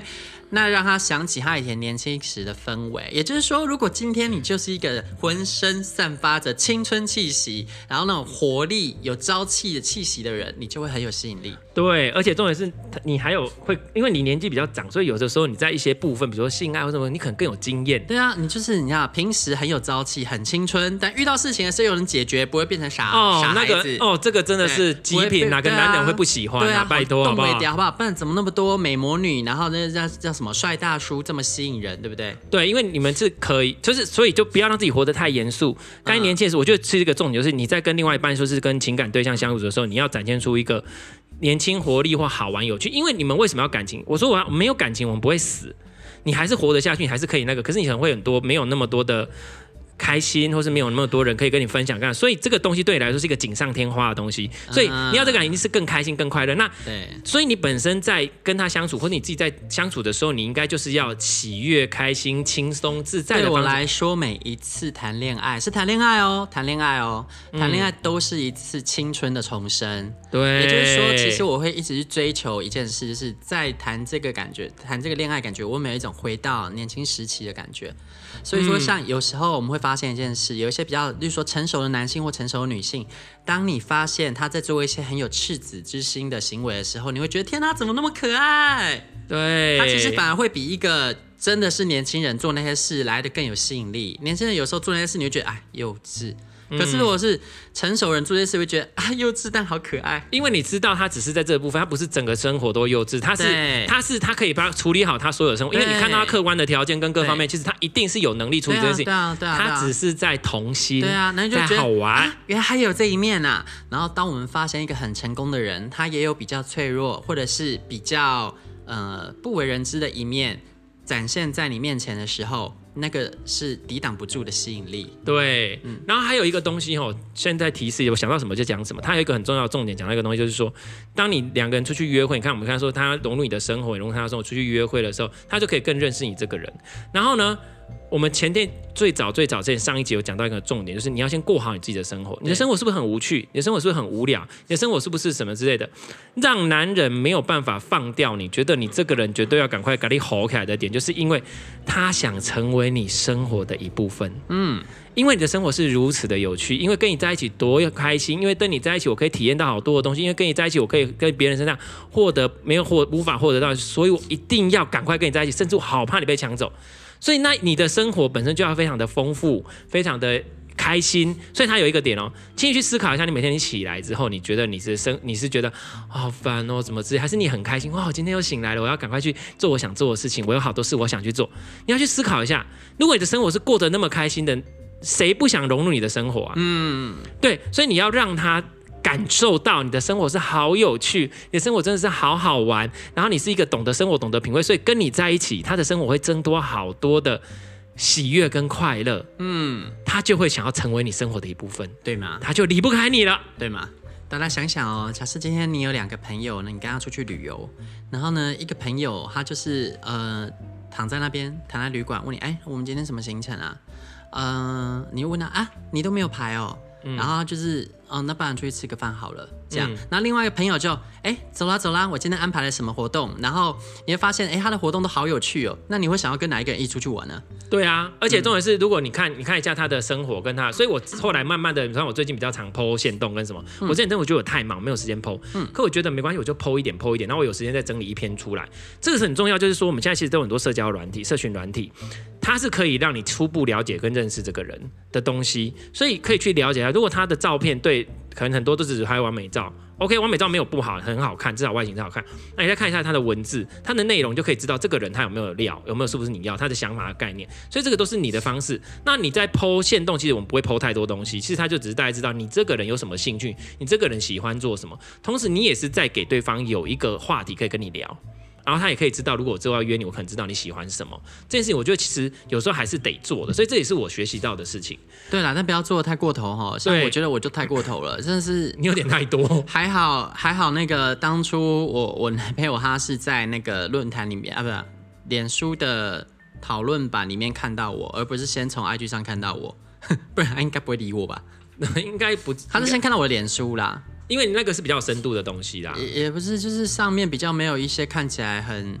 那让他想起他以前年轻时的氛围，也就是说，如果今天你就是一个浑身散发着青春气息，然后那种活力、有朝气的气息的人，你就会很有吸引力。对，而且重点是，你还有会，因为你年纪比较长，所以有的时候你在一些部分，比如说性爱或什么，你可能更有经验。对啊，你就是你看，平时很有朝气、很青春，但遇到事情的时候有人解决，不会变成傻哦，傻孩子。那个哦，这个真的是极品，哪个男人会不喜欢啊？对啊，拜托好不好？好不好？不然怎么那么多美魔女，然后那叫叫什么帅大叔？这么吸引人，对不对？对，因为你们是可以，就是所以就不要让自己活得太严肃。该年轻的时候，我觉得是一个重点，就是你在跟另外一半，说是跟情感对象相处的时候，你要展现出一个年轻活力或好玩有趣。因为你们为什么要感情？我说我要没有感情，我们不会死，你还是活得下去，你还是可以那个。可是你可能会很多没有那么多的。开心，或是没有那么多人可以跟你分享，干，所以这个东西对你来说是一个锦上添花的东西，所以你要这个感情是更开心、更快乐。那对，所以你本身在跟他相处，或者你自己在相处的时候，你应该就是要喜悦、开心、轻松、自在的。对我来说，每一次谈恋爱是谈恋爱哦，谈恋爱哦，谈恋爱都是一次青春的重生。对，也就是说，其实我会一直去追求一件事，就是在谈这个感觉，谈这个恋爱感觉，我没有一种回到年轻时期的感觉。所以说，像有时候我们会发现一件事，有一些比较，例如说成熟的男性或成熟的女性，当你发现他在做一些很有赤子之心的行为的时候，你会觉得天哪，怎么那么可爱？对，他其实反而会比一个真的是年轻人做那些事来的更有吸引力。年轻人有时候做那些事，你会觉得哎，幼稚。可是，如果是成熟人做这些事，会觉得啊幼稚，但好可爱。因为你知道，他只是在这个部分，他不是整个生活都幼稚，他是他是他可以把他处理好他所有生活。因为你看到他客观的条件跟各方面，其实他一定是有能力处理这件事情。对啊，对啊，他只是在童心。对啊，那你就觉得好玩，啊，原来还有这一面呐，啊。然后，当我们发现一个很成功的人，他也有比较脆弱，或者是比较呃不为人知的一面展现在你面前的时候。那个是抵挡不住的吸引力，对，嗯，然后还有一个东西哦，现在提示我想到什么就讲什么。他有一个很重要的重点，讲到一个东西，就是说，当你两个人出去约会，你看我们刚才说他融入你的生活，融入他的生活，出去约会的时候，他就可以更认识你这个人。然后呢，我们前天最早最早之前上一集有讲到一个重点，就是你要先过好你自己的生活。你的生活是不是很无趣？你的生活是不是很无聊？你的生活是不是什么之类的？让男人没有办法放掉你，觉得你这个人绝对要赶快赶紧吼起来的点，就是因为他想成为你生活的一部分。嗯，因为你的生活是如此的有趣，因为跟你在一起多开心，因为跟你在一起我可以体验到好多的东西，因为跟你在一起我可以跟别人身上获得没有获无法获得到，所以我一定要赶快跟你在一起，甚至我好怕你被抢走。所以，那你的生活本身就要非常的丰富，非常的开心。所以，他有一个点哦，请你去思考一下，你每天你起来之后，你觉得你是生，你是觉得好烦哦，怎么之类，还是你很开心哇？我今天又醒来了，我要赶快去做我想做的事情，我有好多事我想去做。你要去思考一下，如果你的生活是过得那么开心的，谁不想融入你的生活啊？嗯，对，所以你要让他。感受到你的生活是好有趣，你的生活真的是好好玩，然后你是一个懂得生活、懂得品味，所以跟你在一起，他的生活会增多好多的喜悦跟快乐。嗯，他就会想要成为你生活的一部分，对吗？他就离不开你了，对吗？大家想想哦，假设今天你有两个朋友呢，你跟他出去旅游，然后呢，一个朋友他就是呃躺在那边躺在旅馆，问你，哎，我们今天什么行程啊？嗯、呃，你又问他啊，你都没有排哦，嗯、然后就是。哦，那不然出去吃个饭好了，这样。那、嗯、另外一个朋友就，哎，走啦走啦，我今天安排了什么活动？然后你会发现，哎，他的活动都好有趣哦。那你会想要跟哪一个人一起出去玩呢？对啊，而且重点是，如果你看，你看一下他的生活跟他，所以我后来慢慢的，你看我最近比较常 po 限动跟什么，嗯、我之前真的我觉得我太忙，没有时间 po。嗯。可我觉得没关系，我就 po 一点 po 一点，然后我有时间再整理一篇出来。这个是很重要，就是说我们现在其实都有很多社交软体、社群软体，它是可以让你初步了解跟认识这个人的东西，所以可以去了解他。如果他的照片对。可能很多都只是拍完美照。OK，完美照没有不好，很好看，至少外形是好看。那你再看一下他的文字，他的内容就可以知道这个人他有没有料，有没有是不是你要他的想法的概念。所以这个都是你的方式。那你在剖线动，其实我们不会剖太多东西，其实他就只是大概知道你这个人有什么兴趣，你这个人喜欢做什么，同时你也是在给对方有一个话题可以跟你聊。然后他也可以知道，如果我之后要约你，我可能知道你喜欢什么。这件事情，我觉得其实有时候还是得做的，所以这也是我学习到的事情。对啦，但不要做的太过头哈。像我觉得我就太过头了，真的是 你有点太多。还好还好，那个当初我我男朋友他是在那个论坛里面啊，不是脸书的讨论版里面看到我，而不是先从 IG 上看到我，不然他应该不会理我吧？应该不，他是先看到我的脸书啦。因为你那个是比较深度的东西啦，也也不是，就是上面比较没有一些看起来很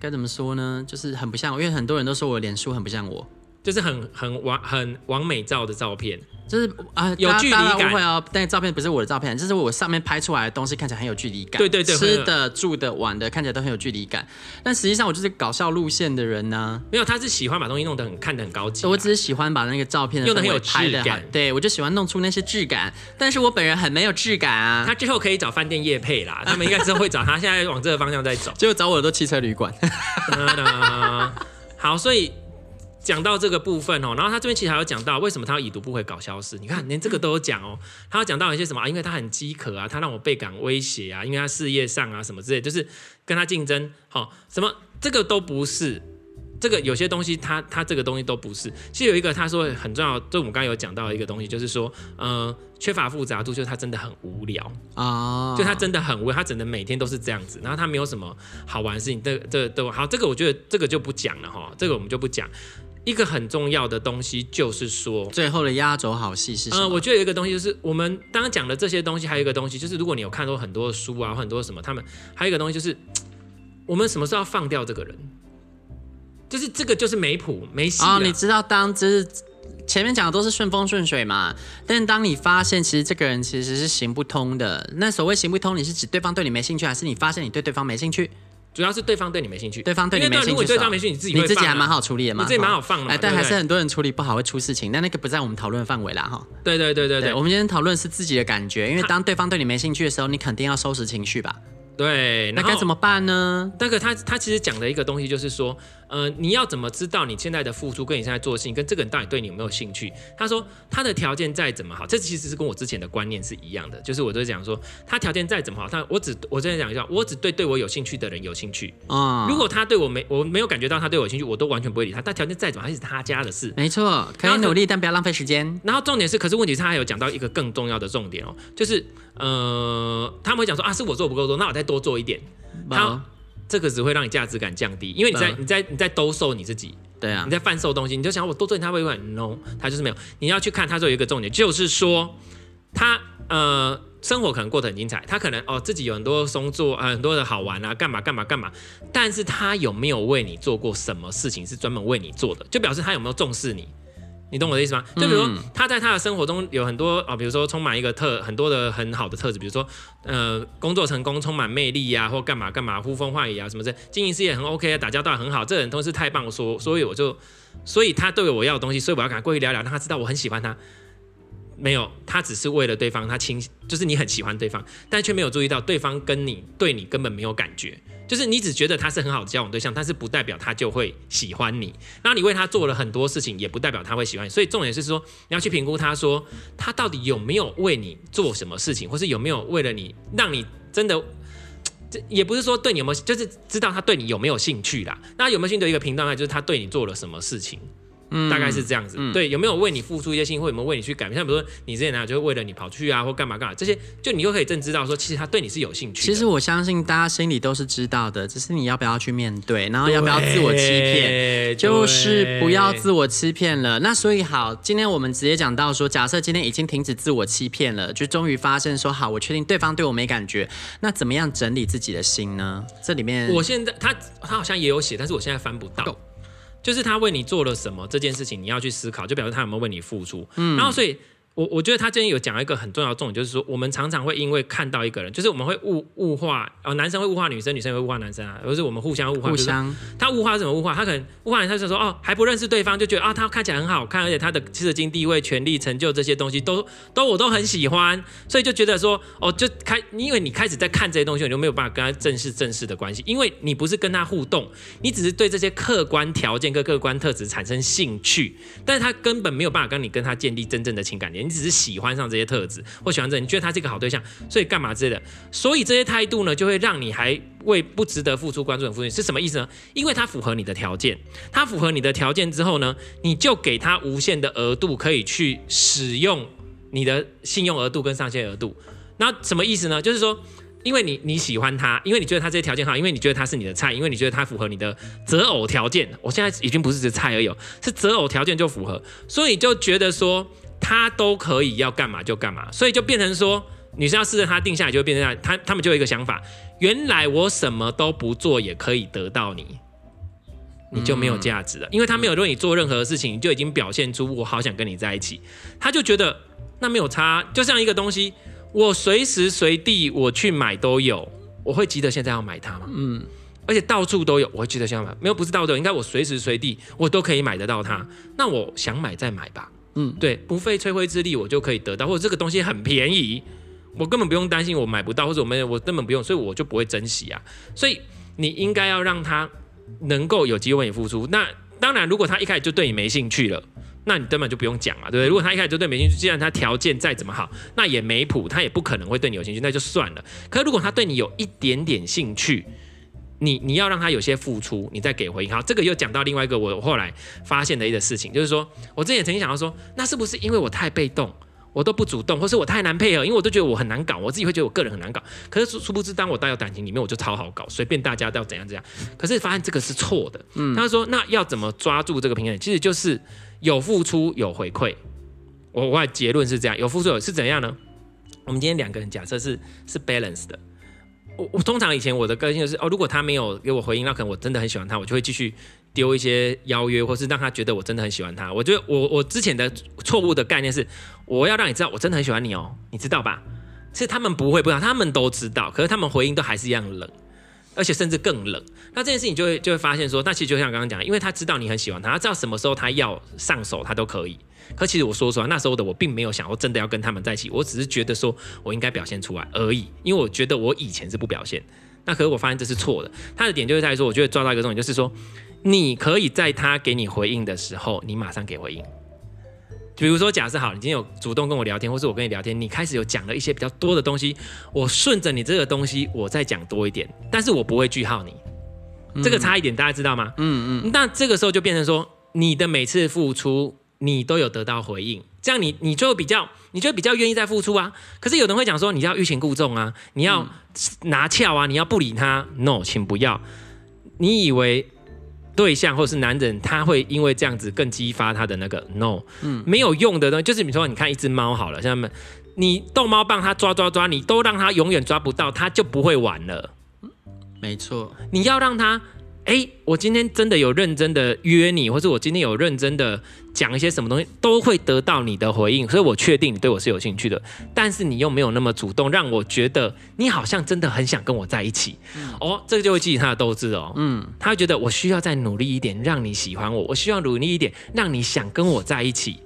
该怎么说呢，就是很不像，因为很多人都说我脸书很不像我，就是很很完很完美照的照片。就是啊，有距离感。会哦，但照片不是我的照片，就是我上面拍出来的东西看起来很有距离感。对对对，吃的、住的、玩的，看起来都很有距离感。但实际上我就是搞笑路线的人呢。没有，他是喜欢把东西弄得很看得很高级。我只是喜欢把那个照片用得很有质感。对，我就喜欢弄出那些质感。但是我本人很没有质感啊。他之后可以找饭店业配啦，他们应该之后会找他。现在往这个方向在走，结果找我的都汽车旅馆。好，所以。讲到这个部分哦，然后他这边其实还有讲到为什么他要已读不回搞消失，你看连这个都有讲哦。他要讲到一些什么啊？因为他很饥渴啊，他让我倍感威胁啊，因为他事业上啊什么之类，就是跟他竞争。好、哦，什么这个都不是，这个有些东西他他这个东西都不是。其实有一个他说很重要，就我们刚刚有讲到的一个东西，就是说，呃，缺乏复杂度，就是他真的很无聊啊，就他真的很无聊，他只能每天都是这样子，然后他没有什么好玩的事情。这这都好，这个我觉得这个就不讲了哈，这个我们就不讲。一个很重要的东西就是说，最后的压轴好戏是什么？嗯，我觉得有一个东西就是，我们刚刚讲的这些东西，还有一个东西就是，如果你有看过很多书啊，很多什么，他们还有一个东西就是，我们什么时候要放掉这个人？就是这个就是没谱没戏啊、哦！你知道，当就是前面讲的都是顺风顺水嘛，但是当你发现其实这个人其实是行不通的，那所谓行不通，你是指对方对你没兴趣，还是你发现你对对方没兴趣？主要是对方对你没兴趣，对方对你没兴趣。如果对方没兴趣，你自己、啊、你自己还蛮好处理的嘛，你自己蛮好放的。哎，但还是很多人处理不好会出事情，但那个不在我们讨论范围啦哈。对对对对对，对，我们今天讨论是自己的感觉，因为当对方对你没兴趣的时候，你肯定要收拾情绪吧。对，那该怎么办呢？那个他他其实讲的一个东西就是说，呃，你要怎么知道你现在的付出跟你现在做的事情跟这个人到底对你有没有兴趣？他说他的条件再怎么好，这其实是跟我之前的观念是一样的，就是我都讲说他条件再怎么好，他我只我再讲一下，我只对对我有兴趣的人有兴趣啊。如果他对我没我没有感觉到他对我有兴趣，我都完全不会理他。但条件再怎么好，还是他家的事。没错，可以努力，但不要浪费时间。然后重点是，可是问题是他还有讲到一个更重要的重点哦，就是呃，他们会讲说啊，是我做不够多，那我再多做一点。他这个只会让你价值感降低，因为你在你在你在兜售你自己，对啊，你在贩售东西，你就想我多做点他会不会？No，他就是没有。你要去看他说有一个重点，就是说他呃生活可能过得很精彩，他可能哦自己有很多工作啊，很多的好玩啊，干嘛干嘛干嘛，但是他有没有为你做过什么事情是专门为你做的，就表示他有没有重视你。你懂我的意思吗？就比如说他在他的生活中有很多啊，比如说充满一个特很多的很好的特质，比如说呃工作成功，充满魅力呀、啊，或干嘛干嘛呼风唤雨啊什么的，经营事业很 OK 啊，打交道很好，这个人都是太棒，说所以我就所以他对我要的东西，所以我要赶快过去聊聊，让他知道我很喜欢他。没有，他只是为了对方，他亲就是你很喜欢对方，但却没有注意到对方跟你对你根本没有感觉，就是你只觉得他是很好的交往对象，但是不代表他就会喜欢你。然后你为他做了很多事情，也不代表他会喜欢你。所以重点是说，你要去评估他说他到底有没有为你做什么事情，或是有没有为了你让你真的，这也不是说对你有没有，就是知道他对你有没有兴趣啦。那有没有兴趣的一个频道呢？就是他对你做了什么事情。嗯，大概是这样子，嗯、对，有没有为你付出一些心，或有没有为你去改变？像比如说你之前呢，就是为了你跑去啊，或干嘛干嘛，这些就你就可以正知道说，其实他对你是有兴趣。其实我相信大家心里都是知道的，只是你要不要去面对，然后要不要自我欺骗，就是不要自我欺骗了。那所以好，今天我们直接讲到说，假设今天已经停止自我欺骗了，就终于发现说，好，我确定对方对我没感觉，那怎么样整理自己的心呢？这里面，我现在他他好像也有写，但是我现在翻不到。就是他为你做了什么这件事情，你要去思考，就表示他有没有为你付出。嗯，然后所以我我觉得他今天有讲一个很重要的重点，就是说我们常常会因为看到一个人，就是我们会物物化，哦，男生会物化女生，女生会物化男生啊，而是我们互相物化。互相。他物化是怎么物化？他可能物化人，他就说哦，还不认识对方就觉得啊，他看起来很好看，而且他的社经地位、权力、成就这些东西都都我都很喜欢，所以就觉得说哦，就开，因为你开始在看这些东西，你就没有办法跟他正式正式的关系，因为你不是跟他互动，你只是对这些客观条件跟客观特质产生兴趣，但是他根本没有办法跟你跟他建立真正的情感连，你只是喜欢上。这些特质或喜欢这，你觉得他是一个好对象，所以干嘛之类的，所以这些态度呢，就会让你还为不值得付出关注的付出，是什么意思呢？因为他符合你的条件，他符合你的条件之后呢，你就给他无限的额度可以去使用你的信用额度跟上限额度。那什么意思呢？就是说，因为你你喜欢他，因为你觉得他这些条件好，因为你觉得他是你的菜，因为你觉得他符合你的择偶条件。我现在已经不是只菜而已，是择偶条件就符合，所以就觉得说。他都可以要干嘛就干嘛，所以就变成说，女生要试着他定下来，就会变成。他他们就有一个想法，原来我什么都不做也可以得到你，你就没有价值了，因为他没有为你做任何事情，你就已经表现出我好想跟你在一起。他就觉得那没有差，就像一个东西，我随时随地我去买都有，我会急得现在要买它吗？嗯，而且到处都有，我会急得现在买，没有不是到处都有，应该我随时随地我都可以买得到它，那我想买再买吧。嗯，对，不费吹灰之力，我就可以得到，或者这个东西很便宜，我根本不用担心我买不到，或者我没有，我根本不用，所以我就不会珍惜啊。所以你应该要让他能够有机会为你付出。那当然，如果他一开始就对你没兴趣了，那你根本就不用讲啊，对不对？如果他一开始就对你没兴趣，既然他条件再怎么好，那也没谱，他也不可能会对你有兴趣，那就算了。可是如果他对你有一点点兴趣，你你要让他有些付出，你再给回应。好，这个又讲到另外一个我后来发现的一个事情，就是说我之前曾经想到说，那是不是因为我太被动，我都不主动，或是我太难配合？因为我都觉得我很难搞，我自己会觉得我个人很难搞。可是殊不知，当我带有感情里面，我就超好搞，随便大家都要怎样怎样。可是发现这个是错的。嗯，他说那要怎么抓住这个平衡？其实就是有付出有回馈。我我的结论是这样，有付出有是怎样呢？我们今天两个人假设是是 balance 的。我我通常以前我的个性就是哦，如果他没有给我回应，那可能我真的很喜欢他，我就会继续丢一些邀约，或是让他觉得我真的很喜欢他。我觉得我我之前的错误的概念是，我要让你知道我真的很喜欢你哦，你知道吧？是他们不会不知道，他们都知道，可是他们回应都还是一样冷。而且甚至更冷，那这件事情就会就会发现说，那其实就像刚刚讲，因为他知道你很喜欢他，他知道什么时候他要上手，他都可以。可其实我说实话，那时候的我并没有想要真的要跟他们在一起，我只是觉得说我应该表现出来而已，因为我觉得我以前是不表现。那可是我发现这是错的，他的点就是在说，我觉得抓到一个重点，就是说你可以在他给你回应的时候，你马上给回应。比如说，假设好，你今天有主动跟我聊天，或是我跟你聊天，你开始有讲了一些比较多的东西，我顺着你这个东西，我再讲多一点，但是我不会句号你，嗯、这个差一点，大家知道吗？嗯嗯。那这个时候就变成说，你的每次付出，你都有得到回应，这样你你就比较，你就比较愿意再付出啊。可是有人会讲说，你要欲擒故纵啊，你要拿翘啊，你要不理他，no，请不要。你以为？对象或是男人，他会因为这样子更激发他的那个 no，嗯，没有用的东西，就是你说，你看一只猫好了，像他们，你逗猫棒，它抓抓抓，你都让它永远抓不到，它就不会玩了。没错，你要让它。哎，我今天真的有认真的约你，或者我今天有认真的讲一些什么东西，都会得到你的回应，所以我确定你对我是有兴趣的。但是你又没有那么主动，让我觉得你好像真的很想跟我在一起。嗯、哦，这个就会激起他的斗志哦。嗯，他会觉得我需要再努力一点，让你喜欢我；我需要努力一点，让你想跟我在一起。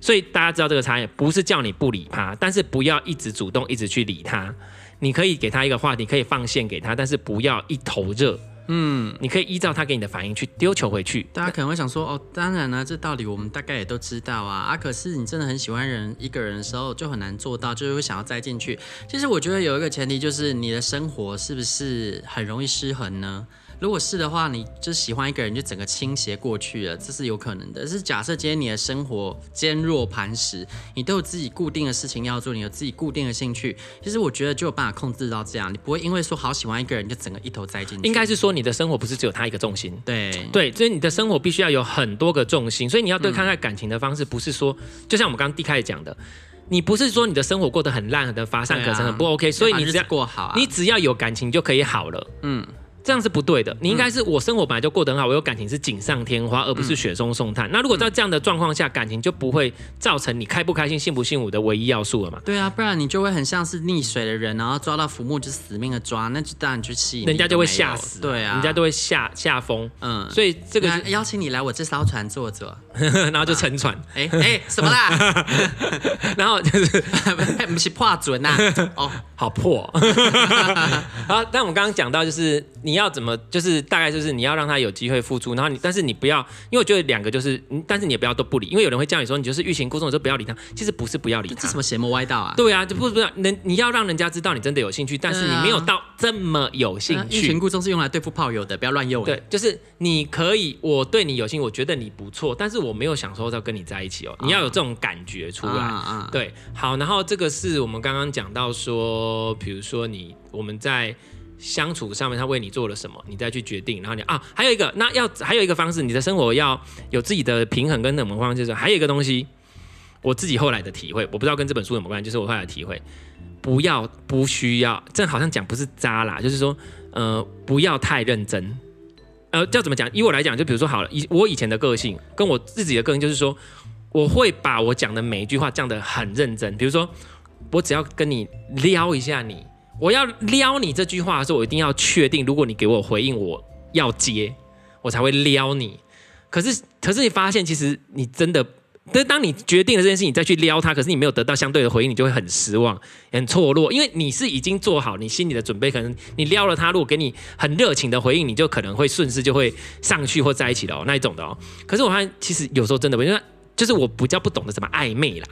所以大家知道这个差异，不是叫你不理他，但是不要一直主动，一直去理他。你可以给他一个话题，可以放线给他，但是不要一头热。嗯，你可以依照他给你的反应去丢球回去。大家可能会想说，哦，当然呢，这道理我们大概也都知道啊。啊，可是你真的很喜欢人一个人的时候，就很难做到，就是会想要栽进去。其实我觉得有一个前提，就是你的生活是不是很容易失衡呢？如果是的话，你就喜欢一个人，就整个倾斜过去了，这是有可能的。是假设今天你的生活坚若磐石，你都有自己固定的事情要做，你有自己固定的兴趣，其实我觉得就有办法控制到这样，你不会因为说好喜欢一个人就整个一头栽进去。应该是说你的生活不是只有他一个重心，对对，所以你的生活必须要有很多个重心，所以你要对看待感情的方式，不是说、嗯、就像我们刚刚第一开始讲的，你不是说你的生活过得很烂、很乏善可陈、很不 OK，所以你只要过好、啊，你只要有感情就可以好了，嗯。这样是不对的。你应该是我生活本来就过得很好，我有感情是锦上添花，而不是雪中送炭。嗯、那如果在这样的状况下，感情就不会造成你开不开心、幸不幸福的唯一要素了嘛？对啊，不然你就会很像是溺水的人，然后抓到浮木就死命的抓，那就当然就气，人家就会吓死。对啊，人家都会吓吓疯。嗯，所以这个邀请你来我这艘船坐坐，然后就沉船。哎哎、啊欸欸，什么啦？然后就是 不是破准呐？哦，好破。好，但我们刚刚讲到就是。你要怎么？就是大概就是你要让他有机会付出，然后你，但是你不要，因为我觉得两个就是，但是你也不要都不理，因为有人会叫你说你就是欲擒故纵，你就不要理他。其实不是不要理他，这什么邪魔歪道啊？对啊，就不不要人，你要让人家知道你真的有兴趣，但是你没有到这么有兴趣。欲擒故纵是用来对付炮友的，不要乱用。对，就是你可以，我对你有兴趣，我觉得你不错，但是我没有想说要跟你在一起哦。你要有这种感觉出来。啊、对，好，然后这个是我们刚刚讲到说，比如说你我们在。相处上面，他为你做了什么，你再去决定。然后你啊，还有一个，那要还有一个方式，你的生活要有自己的平衡跟什么方式？就是还有一个东西，我自己后来的体会，我不知道跟这本书有没有关系，就是我后来的体会，不要不需要，这好像讲不是渣啦，就是说，呃，不要太认真。呃，叫怎么讲？以我来讲，就比如说好了，以我以前的个性，跟我自己的个性，就是说，我会把我讲的每一句话讲得很认真。比如说，我只要跟你撩一下你。我要撩你这句话的时候，我一定要确定，如果你给我回应，我要接，我才会撩你。可是，可是你发现，其实你真的，但当你决定了这件事情，你再去撩他，可是你没有得到相对的回应，你就会很失望、很错落，因为你是已经做好你心里的准备，可能你撩了他，如果给你很热情的回应，你就可能会顺势就会上去或在一起了哦，那一种的哦。可是我发现，其实有时候真的，因为就是我比较不懂得怎么暧昧啦。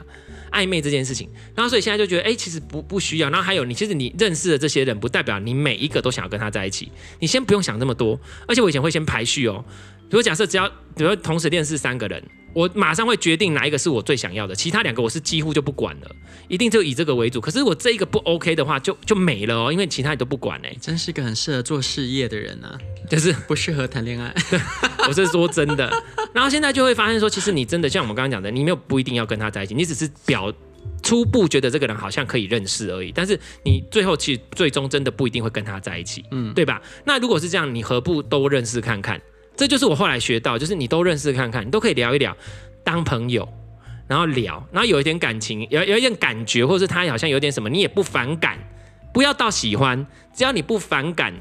暧昧这件事情，然后所以现在就觉得，哎，其实不不需要。然后还有，你其实你认识的这些人，不代表你每一个都想要跟他在一起。你先不用想这么多。而且我以前会先排序哦，如果假设只要，比如说同时认识三个人，我马上会决定哪一个是我最想要的，其他两个我是几乎就不管了，一定就以这个为主。可是我这一个不 OK 的话，就就没了哦，因为其他你都不管哎。真是个很适合做事业的人呢、啊，就是不适合谈恋爱。我是说真的。然后现在就会发现说，其实你真的像我们刚刚讲的，你没有不一定要跟他在一起，你只是表。初步觉得这个人好像可以认识而已，但是你最后其实最终真的不一定会跟他在一起，嗯，对吧？那如果是这样，你何不都认识看看？这就是我后来学到，就是你都认识看看，你都可以聊一聊，当朋友，然后聊，然后有一点感情，有有一点感觉，或者是他好像有点什么，你也不反感，不要到喜欢，只要你不反感。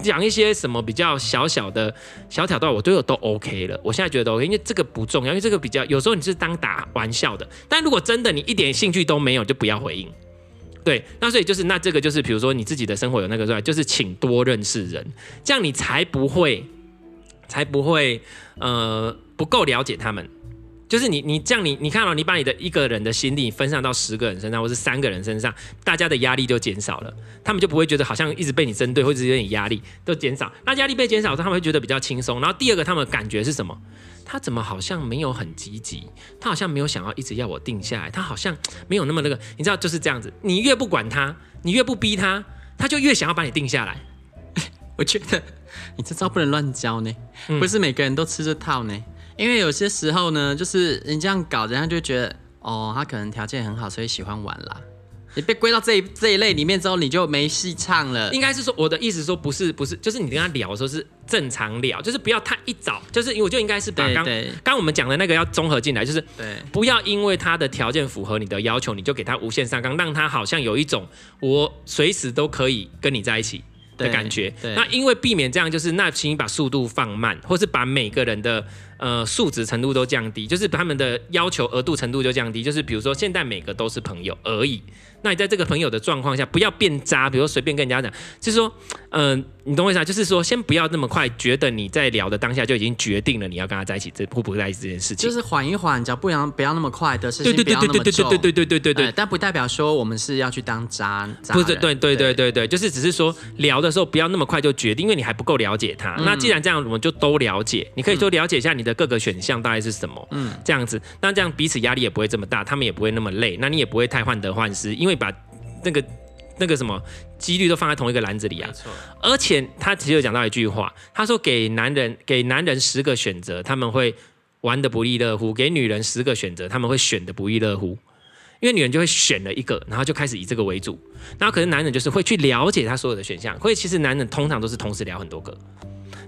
讲一些什么比较小小的小挑逗，我都有都 OK 了。我现在觉得 OK，因为这个不重要，因为这个比较有时候你是当打玩笑的。但如果真的你一点兴趣都没有，就不要回应。对，那所以就是那这个就是，比如说你自己的生活有那个状态，就是请多认识人，这样你才不会才不会呃不够了解他们。就是你，你这样你，你看、哦、你把你的一个人的心力分散到十个人身上，或是三个人身上，大家的压力就减少了，他们就不会觉得好像一直被你针对，或者有点压力都减少。那压力被减少之后，他们会觉得比较轻松。然后第二个，他们感觉是什么？他怎么好像没有很积极？他好像没有想要一直要我定下来，他好像没有那么那个。你知道就是这样子，你越不管他，你越不逼他，他就越想要把你定下来。我觉得你这招不能乱教呢，不是每个人都吃这套呢。因为有些时候呢，就是你这样搞，人家就觉得哦，他可能条件很好，所以喜欢玩啦。你被归到这一这一类里面之后，你就没戏唱了。应该是说，我的意思说不是不是，就是你跟他聊的时候是正常聊，就是不要太一早，就是因为我就应该是把刚刚我们讲的那个要综合进来，就是不要因为他的条件符合你的要求，你就给他无限上纲，让他好像有一种我随时都可以跟你在一起的感觉。那因为避免这样，就是那请你把速度放慢，或是把每个人的。呃，素质程度都降低，就是他们的要求额度程度就降低，就是比如说现在每个都是朋友而已。那你在这个朋友的状况下，不要变渣，比如说随便跟人家讲，就是说，嗯、呃，你懂我意思啊？就是说，先不要那么快觉得你在聊的当下就已经决定了你要跟他在一起，这互不在一起这件事情，就是缓一缓，只要不要不要那么快的事情，不要那么重，对对对对对对对对对、呃。但不代表说我们是要去当渣，渣不是，对对对对对，就是只是说聊的时候不要那么快就决定，因为你还不够了解他。嗯、那既然这样，我们就都了解，你可以说了解一下你的各个选项大概是什么，嗯，这样子，那这样彼此压力也不会这么大，他们也不会那么累，那你也不会太患得患失，因为把。那个那个什么几率都放在同一个篮子里啊。而且他其实有讲到一句话，他说给男人给男人十个选择，他们会玩的不亦乐乎；给女人十个选择，他们会选的不亦乐乎。因为女人就会选了一个，然后就开始以这个为主，然后可是男人就是会去了解他所有的选项，所以其实男人通常都是同时聊很多个。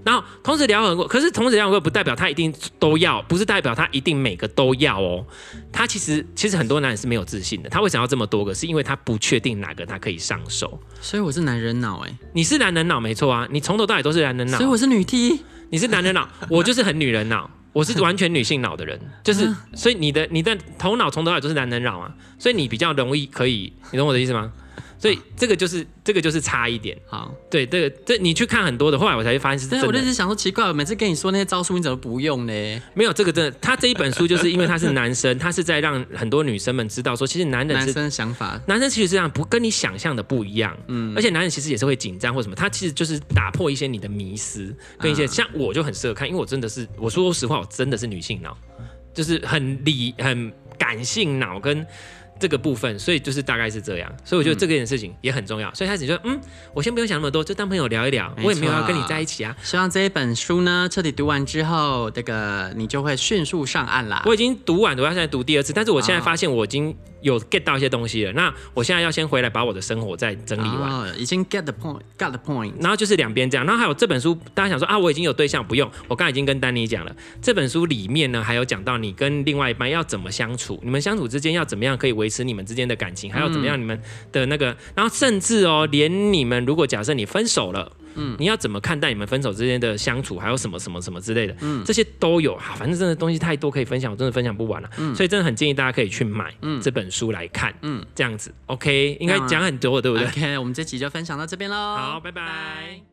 然后同子聊很多，可是同子聊很多不代表他一定都要，不是代表他一定每个都要哦。他其实其实很多男人是没有自信的，他为什么要这么多个？是因为他不确定哪个他可以上手。所以我是男人脑哎，你是男人脑没错啊，你从头到尾都是男人脑。所以我是女 T，你是男人脑，我就是很女人脑，我是完全女性脑的人，就是所以你的你的头脑从头到尾都是男人脑啊，所以你比较容易可以，你懂我的意思吗？所以这个就是这个就是差一点。好，对，这个这你去看很多的，后来我才会发现是真的。我就是想说奇怪，我每次跟你说那些招数，你怎么不用呢？没有这个真的，他这一本书就是因为他是男生，他是在让很多女生们知道说，其实男人是男生的想法，男生其实这样不跟你想象的不一样。嗯，而且男人其实也是会紧张或什么，他其实就是打破一些你的迷思，跟一些像我就很适合看，因为我真的是我说实话，我真的是女性脑，就是很理很感性脑跟。这个部分，所以就是大概是这样，所以我觉得这件事情也很重要。嗯、所以开始就嗯，我先不用想那么多，就当朋友聊一聊。我也没有要跟你在一起啊。希望这一本书呢，彻底读完之后，这个你就会迅速上岸啦。我已经读完，我要现在读第二次，但是我现在发现我已经。有 get 到一些东西了，那我现在要先回来把我的生活再整理完。哦，已经 get the point，got the point。然后就是两边这样，然后还有这本书，大家想说啊，我已经有对象，不用。我刚才已经跟丹妮讲了，这本书里面呢，还有讲到你跟另外一半要怎么相处，你们相处之间要怎么样可以维持你们之间的感情，还有怎么样你们的那个，嗯、然后甚至哦，连你们如果假设你分手了。嗯，你要怎么看待你们分手之间的相处，还有什么什么什么之类的，嗯，这些都有啊，反正真的东西太多可以分享，我真的分享不完了，嗯，所以真的很建议大家可以去买这本书来看，嗯，这样子，OK，应该讲很多，对不对？OK，我们这集就分享到这边喽，好，拜拜。